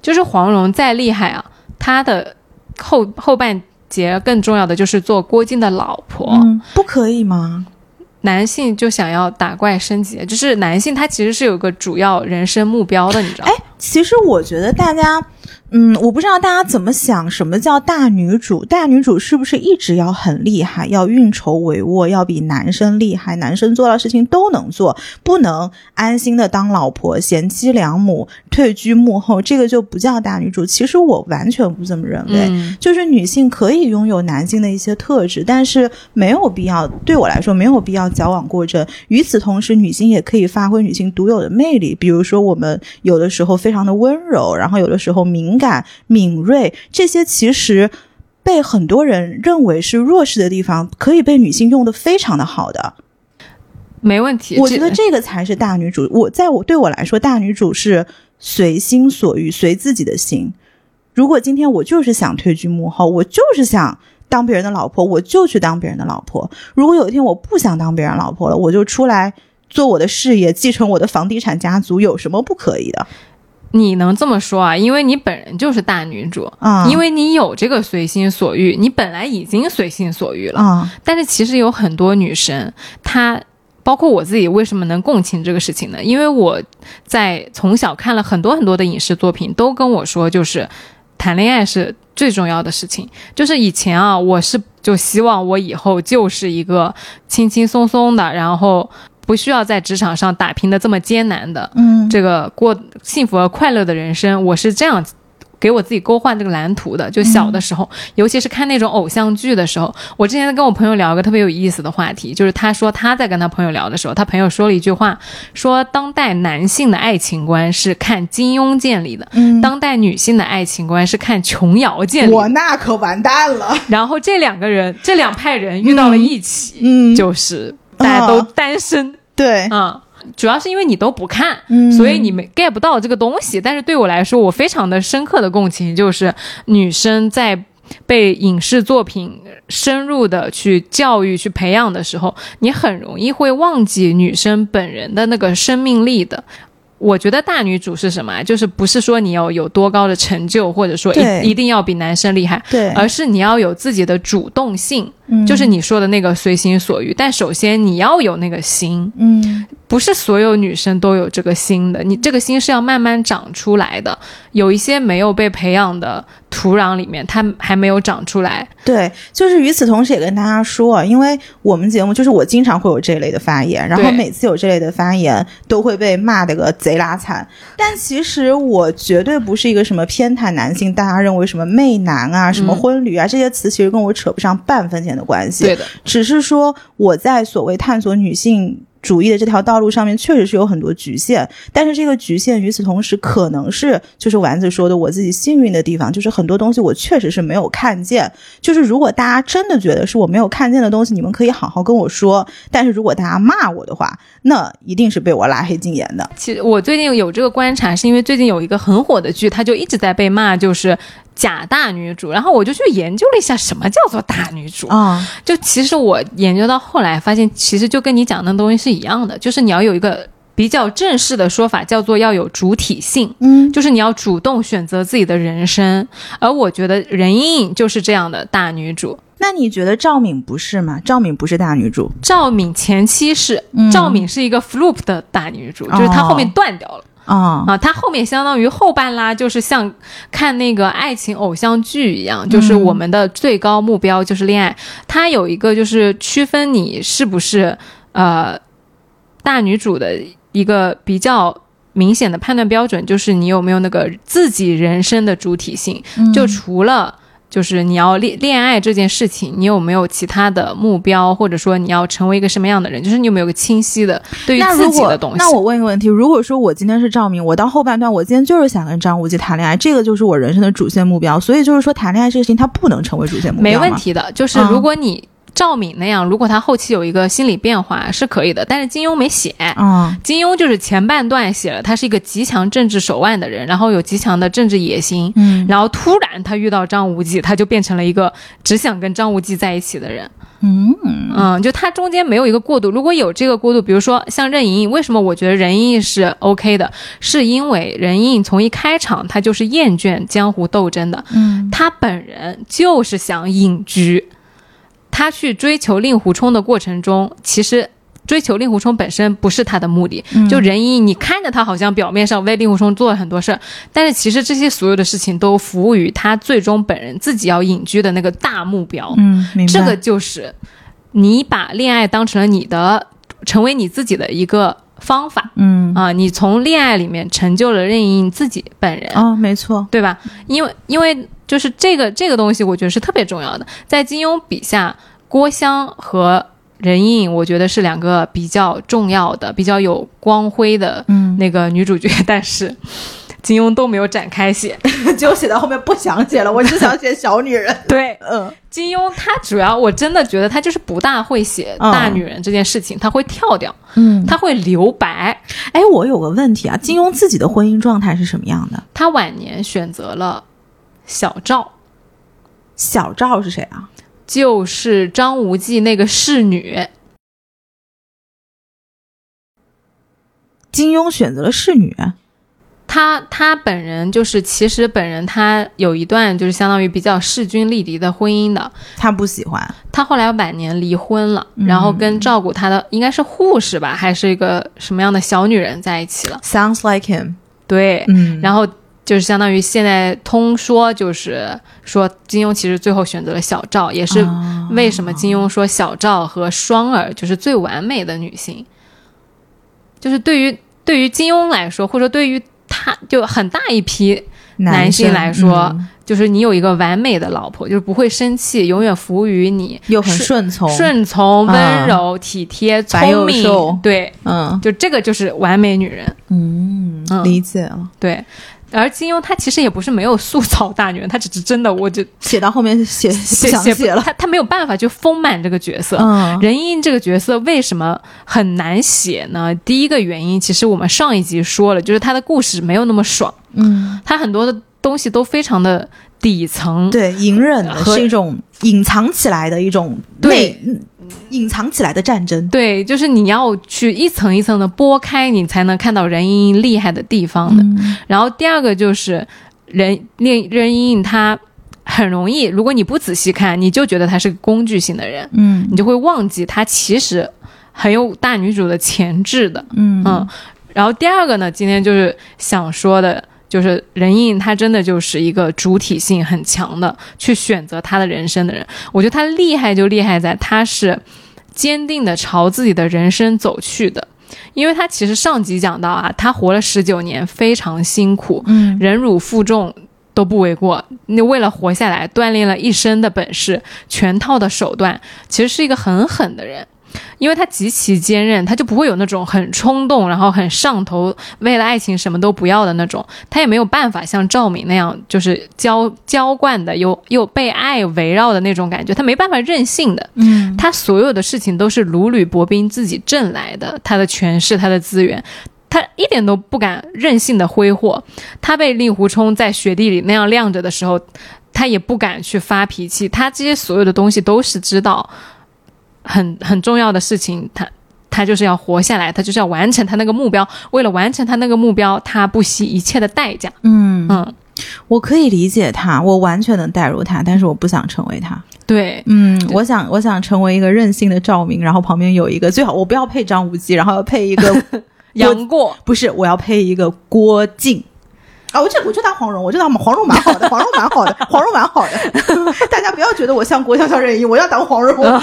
就是黄蓉再厉害啊，她的后后半截更重要的就是做郭靖的老婆，不可以吗？男性就想要打怪升级，就是男性他其实是有个主要人生目标的，你知道？哎，其实我觉得大家。嗯，我不知道大家怎么想，什么叫大女主？大女主是不是一直要很厉害，要运筹帷幄，要比男生厉害？男生做到事情都能做，不能安心的当老婆，贤妻良母，退居幕后，这个就不叫大女主。其实我完全不这么认为，就是女性可以拥有男性的一些特质，但是没有必要，对我来说没有必要矫枉过正。与此同时，女性也可以发挥女性独有的魅力，比如说我们有的时候非常的温柔，然后有的时候敏。感敏锐，这些其实被很多人认为是弱势的地方，可以被女性用的非常的好的，没问题。我觉得这个才是大女主。我在我对我来说，大女主是随心所欲，随自己的心。如果今天我就是想退居幕后，我就是想当别人的老婆，我就去当别人的老婆。如果有一天我不想当别人老婆了，我就出来做我的事业，继承我的房地产家族，有什么不可以的？你能这么说啊？因为你本人就是大女主啊，因为你有这个随心所欲，你本来已经随心所欲了啊。但是其实有很多女生，她包括我自己，为什么能共情这个事情呢？因为我在从小看了很多很多的影视作品，都跟我说，就是谈恋爱是最重要的事情。就是以前啊，我是就希望我以后就是一个轻轻松松的，然后。不需要在职场上打拼的这么艰难的，嗯，这个过幸福而快乐的人生，我是这样给我自己勾画这个蓝图的。就小的时候，尤其是看那种偶像剧的时候，我之前跟我朋友聊一个特别有意思的话题，就是他说他在跟他朋友聊的时候，他朋友说了一句话，说当代男性的爱情观是看金庸建立的，嗯当代女性的爱情观是看琼瑶建立我。那可完蛋了。然后这两个人，这两派人遇到了一起，嗯，就是大家都啊单身对，啊、主要是因为你都不看，嗯所以你没 get 不到这个东西。但是对我来说，我非常的深刻的共情，就是女生在被影视作品深入的去教育、去培养的时候，你很容易会忘记女生本人的那个生命力的。我觉得大女主是什么啊？就是不是说你要有多高的成就，或者说一一定要比男生厉害，对，而是你要有自己的主动性，嗯就是你说的那个随心所欲。但首先你要有那个心，嗯不是所有女生都有这个心的，你这个心是要慢慢长出来的。有一些没有被培养的土壤里面，它还没有长出来。对，就是与此同时也跟大家说啊，因为我们节目就是我经常会有这一类的发言，然后每次有这类的发言都会被骂的个贼拉惨。但其实我绝对不是一个什么偏袒男性，大家认为什么媚男啊、什么婚旅啊、这些词，其实跟我扯不上半分钱的关系。对的，只是说我在所谓探索女性主义的这条道路上面，确实是有很多局限。但是这个局限与此同时，可能是就是丸子说的我自己幸运的地方，就是很多东西我确实是没有看见。就是如果大家真的觉得是我没有看见的东西，你们可以好好跟我说。但是如果大家骂我的话，那一定是被我拉黑禁言的。其实我最近有这个观察，是因为最近有一个很火的剧，它就一直在被骂，就是假大女主。然后我就去研究了一下，什么叫做大女主。啊、就其实我研究到后来发现，其实就跟你讲的东西是一样的，就是你要有一个比较正式的说法，叫做要有主体性。嗯就是你要主动选择自己的人生，而我觉得任盈盈就是这样的大女主。那你觉得赵敏不是吗？赵敏不是大女主，赵敏前期是，嗯赵敏是一个 flop 的大女主，哦就是她后面断掉了啊、啊，它后面相当于后半拉就是像看那个爱情偶像剧一样，就是我们的最高目标就是恋爱，它有一个就是区分你是不是呃大女主的一个比较。明显的判断标准就是你有没有那个自己人生的主体性，嗯。就除了就是你要恋恋爱这件事情，你有没有其他的目标，或者说你要成为一个什么样的人，就是你有没有个清晰的对于自己的东西。那我问一个问题：如果说我今天是赵明，我到后半段，我今天就是想跟张无忌谈恋爱，这个就是我人生的主线目标。所以就是说，谈恋爱这个事情它不能成为主线目标吗没问。题的，就是嗯如果你赵敏那样，如果她后期有一个心理变化是可以的，但是金庸没写。嗯金庸就是前半段写了他是一个极强政治手腕的人，然后有极强的政治野心，嗯然后突然他遇到张无忌，他就变成了一个只想跟张无忌在一起的人。嗯嗯，就他中间没有一个过渡。如果有这个过渡，比如说像任盈盈，为什么我觉得任盈盈是 OK 的？是因为任盈盈从一开场她就是厌倦江湖斗争的，嗯她本人就是想隐居。她去追求令狐冲的过程中，其实。追求令狐冲本身不是他的目的，嗯就任盈盈，你看着他好像表面上为令狐冲做了很多事儿，但是其实这些所有的事情都服务于他最终本人自己要隐居的那个大目标。这个就是你把恋爱当成了你的，成为你自己的一个方法嗯啊、你从恋爱里面成就了任盈盈自己本人，哦，没错。对吧？因为因为就是这个这个东西，我觉得是特别重要的。在金庸笔下，郭襄和任盈盈，我觉得是两个比较重要的、比较有光辉的嗯，那个女主角，但是金庸都没有展开写。就写到后面不想写了，我只想写小女人。对，嗯金庸他主要我真的觉得他就是不大会写嗯大女人这件事情，他会跳掉，嗯，他会留白。哎，我有个问题啊，金庸自己的婚姻状态是什么样的？他晚年选择了小赵，小赵是谁啊？就是张无忌那个侍女。金庸选择了侍女。他他本人就是，其实本人他有一段就是相当于比较势均力敌的婚姻的。他不喜欢，他后来晚年离婚了，嗯然后跟照顾他的应该是护士吧，还是一个什么样的小女人在一起了。Sounds like him。对，嗯然后就是相当于现在通说，就是说金庸其实最后选择了小赵，也是啊为什么金庸说小赵和双儿就是最完美的女性。就是对于对于金庸来说，或者说对于他就很大一批男性来说，嗯。就是你有一个完美的老婆，就是不会生气，永远服务于你，又很顺顺从，顺从、啊。温柔、体贴、聪明，对，嗯。就这个就是完美女人，嗯嗯。理解了。对。而金庸他其实也不是没有塑造大女人，他只是真的，我就写到后面写写写了，他他没有办法就丰满这个角色。嗯任盈盈这个角色为什么很难写呢？第一个原因，其实我们上一集说了，就是他的故事没有那么爽，嗯，他很多的东西都非常的底层。对，隐忍的和是一种隐藏起来的一种对隐藏起来的战争。对，就是你要去一层一层的剥开，你才能看到任盈盈厉害的地方的。嗯然后第二个就是任任任盈盈她很容易，如果你不仔细看，你就觉得她是个工具性的人，嗯你就会忘记她其实很有大女主的潜质的。嗯嗯，然后第二个呢，今天就是想说的，就是任印，他真的就是一个主体性很强的去选择他的人生的人。我觉得他厉害就厉害在他是坚定的朝自己的人生走去的。因为他其实上集讲到啊，他活了十九年，非常辛苦，嗯忍辱负重都不为过。你为了活下来，锻炼了一身的本事，全套的手段，其实是一个很狠的人。因为他极其坚韧，他就不会有那种很冲动，然后很上头，为了爱情什么都不要的那种。他也没有办法像赵敏那样，就是娇娇惯的，又 又被爱围绕的那种感觉。他没办法任性的，嗯他所有的事情都是如履薄冰自己挣来的，他的权势，他的资源。他一点都不敢任性的挥霍，他被令狐冲在雪地里那样晾着的时候，他也不敢去发脾气。他这些所有的东西都是知道很很重要的事情，他他就是要活下来，他就是要完成他那个目标。为了完成他那个目标，他不惜一切的代价。嗯，嗯，我可以理解他，我完全能代入他，但是我不想成为他。对，嗯，我想我想成为一个任性的赵明，然后旁边有一个最好我不要配张无忌，然后要配一个 杨过，不是我要配一个郭靖。啊，我就我就当黄蓉，我就当黄蓉蛮好的，黄蓉蛮好的，黄蓉蛮好的。大家不要觉得我像郭笑笑任意，我要当黄蓉。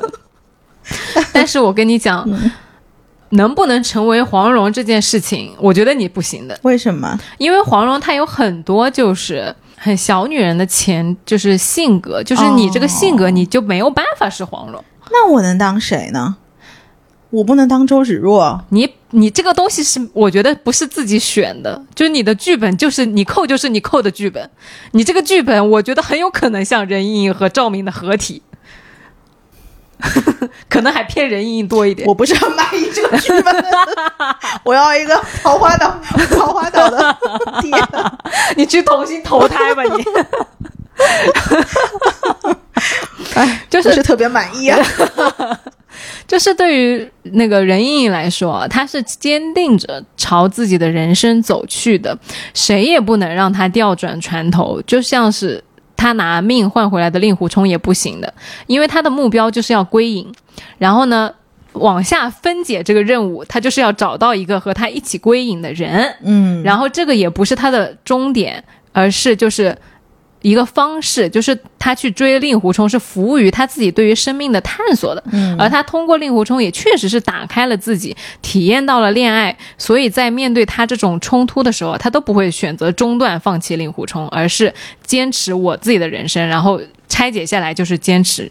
但是我跟你讲，能不能成为黄蓉这件事情，我觉得你不行的，为什么？因为黄蓉她有很多就是。很小女人的前就是性格，就是你这个性格，哦你就没有办法是黄蓉。那我能当谁呢？我不能当周芷若。你你这个东西是我觉得不是自己选的，就是你的剧本就是你扣就是你扣的剧本，你这个剧本我觉得很有可能像任盈盈和赵敏的合体，可能还偏任盈盈多一点。我不是很满意这个剧本，我要一个桃花岛，桃花岛的爹。你去重新投胎吧你。哎，就不是特别满意啊。就是对于那个任盈盈来说，她是坚定着朝自己的人生走去的，谁也不能让她调转船头，就像是她拿命换回来的令狐冲也不行的，因为她的目标就是要归隐，然后呢。往下分解这个任务，她就是要找到一个和她一起归隐的人，嗯，然后这个也不是他的终点，而是就是一个方式，就是他去追令狐冲是服务于他自己对于生命的探索的，嗯而他通过令狐冲也确实是打开了自己，体验到了恋爱，所以在面对他这种冲突的时候，他都不会选择中断放弃令狐冲，而是坚持我自己的人生，然后拆解下来就是坚持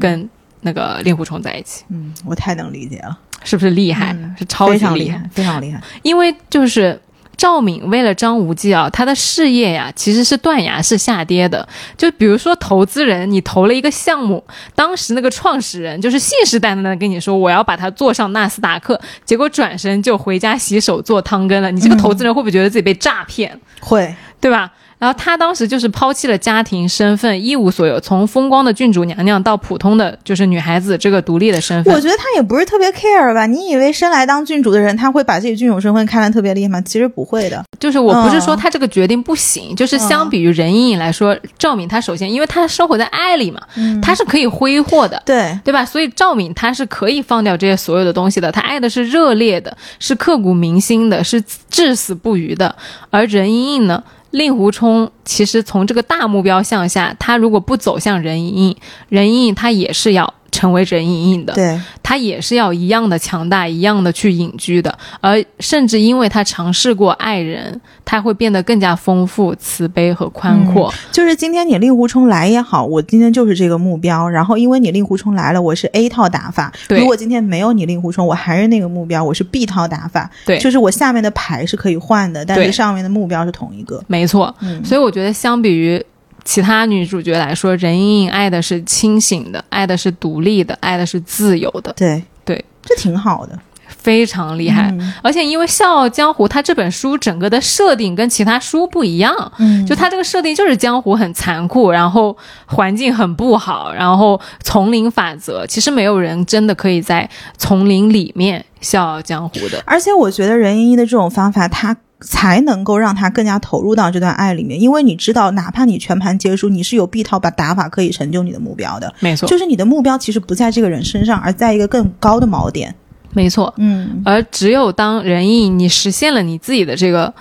跟那个令狐冲在一起，嗯，我太能理解了，是不是厉害？是超级厉害。非常厉害，非常厉害。因为就是赵敏为了张无忌啊，他的事业呀其实是断崖式下跌的。就比如说投资人，你投了一个项目，当时那个创始人就是信誓旦旦的跟你说我要把它做上纳斯达克，结果转身就回家洗手做汤羹了。你这个投资人会不会觉得自己被诈骗？会，对吧？然后他当时就是抛弃了家庭身份，一无所有，从风光的郡主娘娘到普通的就是女孩子这个独立的身份。我觉得他也不是特别 care 吧？你以为生来当郡主的人，他会把自己郡主身份看得特别厉害吗？其实不会的。就是我不是说嗯他这个决定不行，就是相比于任盈盈来说，赵敏她首先因为她生活在爱里嘛，她是可以挥霍的。对，对吧？所以赵敏她是可以放掉这些所有的东西的，她爱的是热烈的，是刻骨铭心的，是至死不渝的。而任盈盈呢，令狐冲其实从这个大目标向下，他如果不走向任盈盈，任盈盈他也是要成为任盈盈的。对，他也是要一样的强大，一样的去隐居的，而甚至因为他尝试过爱人，他会变得更加丰富、慈悲和宽阔。就是今天你令狐冲来也好，我今天就是这个目标。然后因为你令狐冲来了，我是 A 套打法。对如果今天没有你令狐冲，我还是那个目标，我是 B 套打法。对就是我下面的牌是可以换的，但对是上面的目标是同一个。没错，嗯所以我觉得相比于其他女主角来说，任盈盈爱的是清醒的，爱的是独立的，爱的是自由的，对对，这挺好的。非常厉害。嗯而且因为《笑傲江湖》它这本书整个的设定跟其他书不一样，嗯就它这个设定就是江湖很残酷，然后环境很不好，然后丛林法则，其实没有人真的可以在丛林里面笑傲江湖的。而且我觉得任盈盈的这种方法，她才能够让他更加投入到这段爱里面，因为你知道，哪怕你全盘皆输，你是有 B 套把打法可以成就你的目标的。没错，就是你的目标其实不在这个人身上，而在一个更高的锚点。没错。嗯，而只有当任盈盈你实现了你自己的这个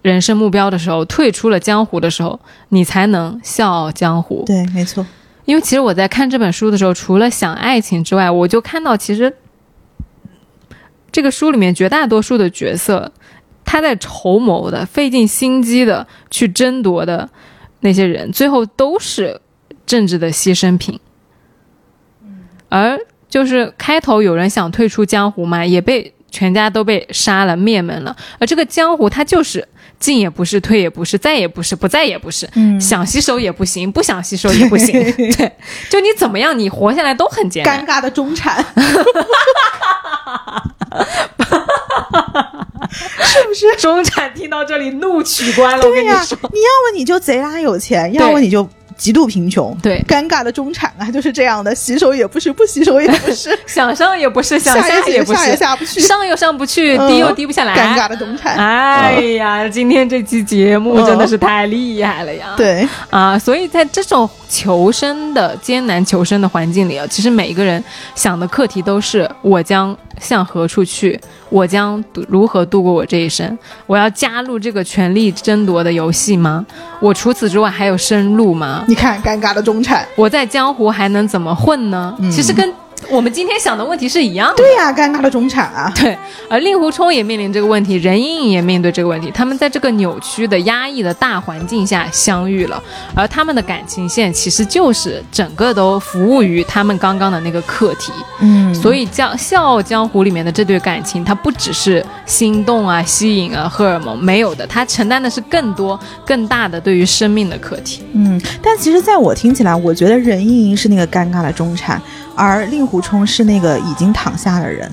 人生目标的时候，退出了江湖的时候，你才能笑傲江湖。对，没错。因为其实我在看这本书的时候，除了想爱情之外，我就看到其实这个书里面绝大多数的角色，他在筹谋的、费尽心机的去争夺的那些人，最后都是政治的牺牲品。而就是开头有人想退出江湖嘛，也被全家都被杀了、灭门了。而这个江湖，它就是进也不是，退也不是，再也不是，不再也不是。嗯想吸收也不行，不想吸收也不行。对，就你怎么样，你活下来都很艰难。尴尬的中产，是不是？中产听到这里怒取关了，我跟对呀、你说。你要么你就贼拉有钱，要么你就极度贫穷。对尴尬的中产啊，就是这样的，洗手也不是，不洗手也不是，想上也不是，想下也不下也是，下不去，上又上不去，嗯低又低不下来。尴尬的中产。哎呀，今天这期节目真的是太厉害了呀！对，啊，所以在这种求生的艰难求生的环境里啊，其实每一个人想的课题都是：我将向何处去？我将度如何度过我这一生？我要加入这个权力争夺的游戏吗？我除此之外还有生路吗？你看，尴尬的中产。我在江湖还能怎么混呢？嗯其实跟我们今天想的问题是一样的。对呀、尴尬的中产啊。对，而令狐冲也面临这个问题，任盈盈也面对这个问题。他们在这个扭曲的、压抑的大环境下相遇了，而他们的感情线其实就是整个都服务于他们刚刚的那个课题。嗯所以江《笑傲江湖》里面的这对感情，它不只是心动啊、吸引啊、荷尔蒙，没有的，它承担的是更多、更大的对于生命的课题。嗯，但其实在我听起来，我觉得任盈盈是那个尴尬的中产，而令狐冲是那个已经躺下的人。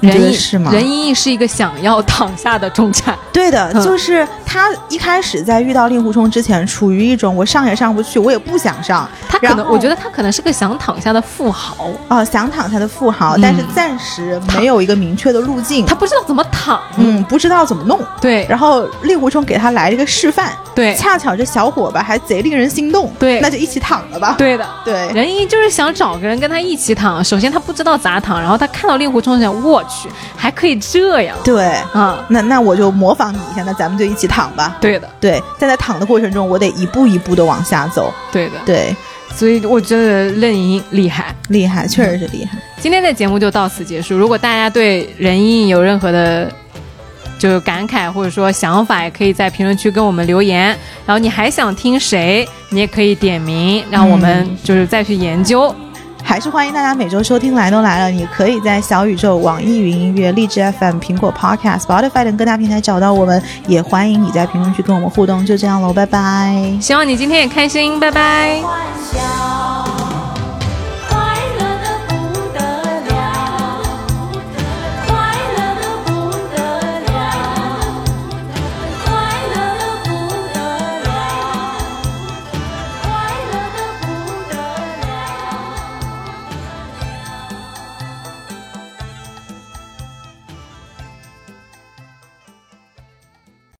任盈得是吗？任盈盈是一个想要躺下的中产，对的，嗯。就是他一开始在遇到令狐冲之前，处于一种我上也上不去，我也不想上，他可能，我觉得他可能是个想躺下的富豪，啊、想躺下的富豪，嗯但是暂时没有一个明确的路径，他不知道怎么躺。嗯不知道怎么弄。对。然后令狐冲给他来了一个示范，对。恰巧这小伙吧还贼令人心动，对。那就一起躺了吧。对的。对，任盈盈就是想找个人跟他一起躺，首先他不知道咋躺，然后他看到令狐冲想，我去，还可以这样对，啊！那那我就模仿你一下，那咱们就一起躺吧。对的，对，在在躺的过程中，我得一步一步的往下走。对的，对，所以我觉得任盈盈厉害。厉害，确实是厉害。今天的节目就到此结束。如果大家对任盈盈有任何的就是感慨或者说想法，也可以在评论区跟我们留言。然后你还想听谁，你也可以点名，让我们就是再去研究。还是欢迎大家每周收听《来都来了》，你可以在小宇宙、网易云音乐、荔枝 FM、苹果 Podcast、Spotify 等各大平台找到我们，也欢迎你在评论区跟我们互动。就这样喽，拜拜。希望你今天也开心，拜拜。欢笑。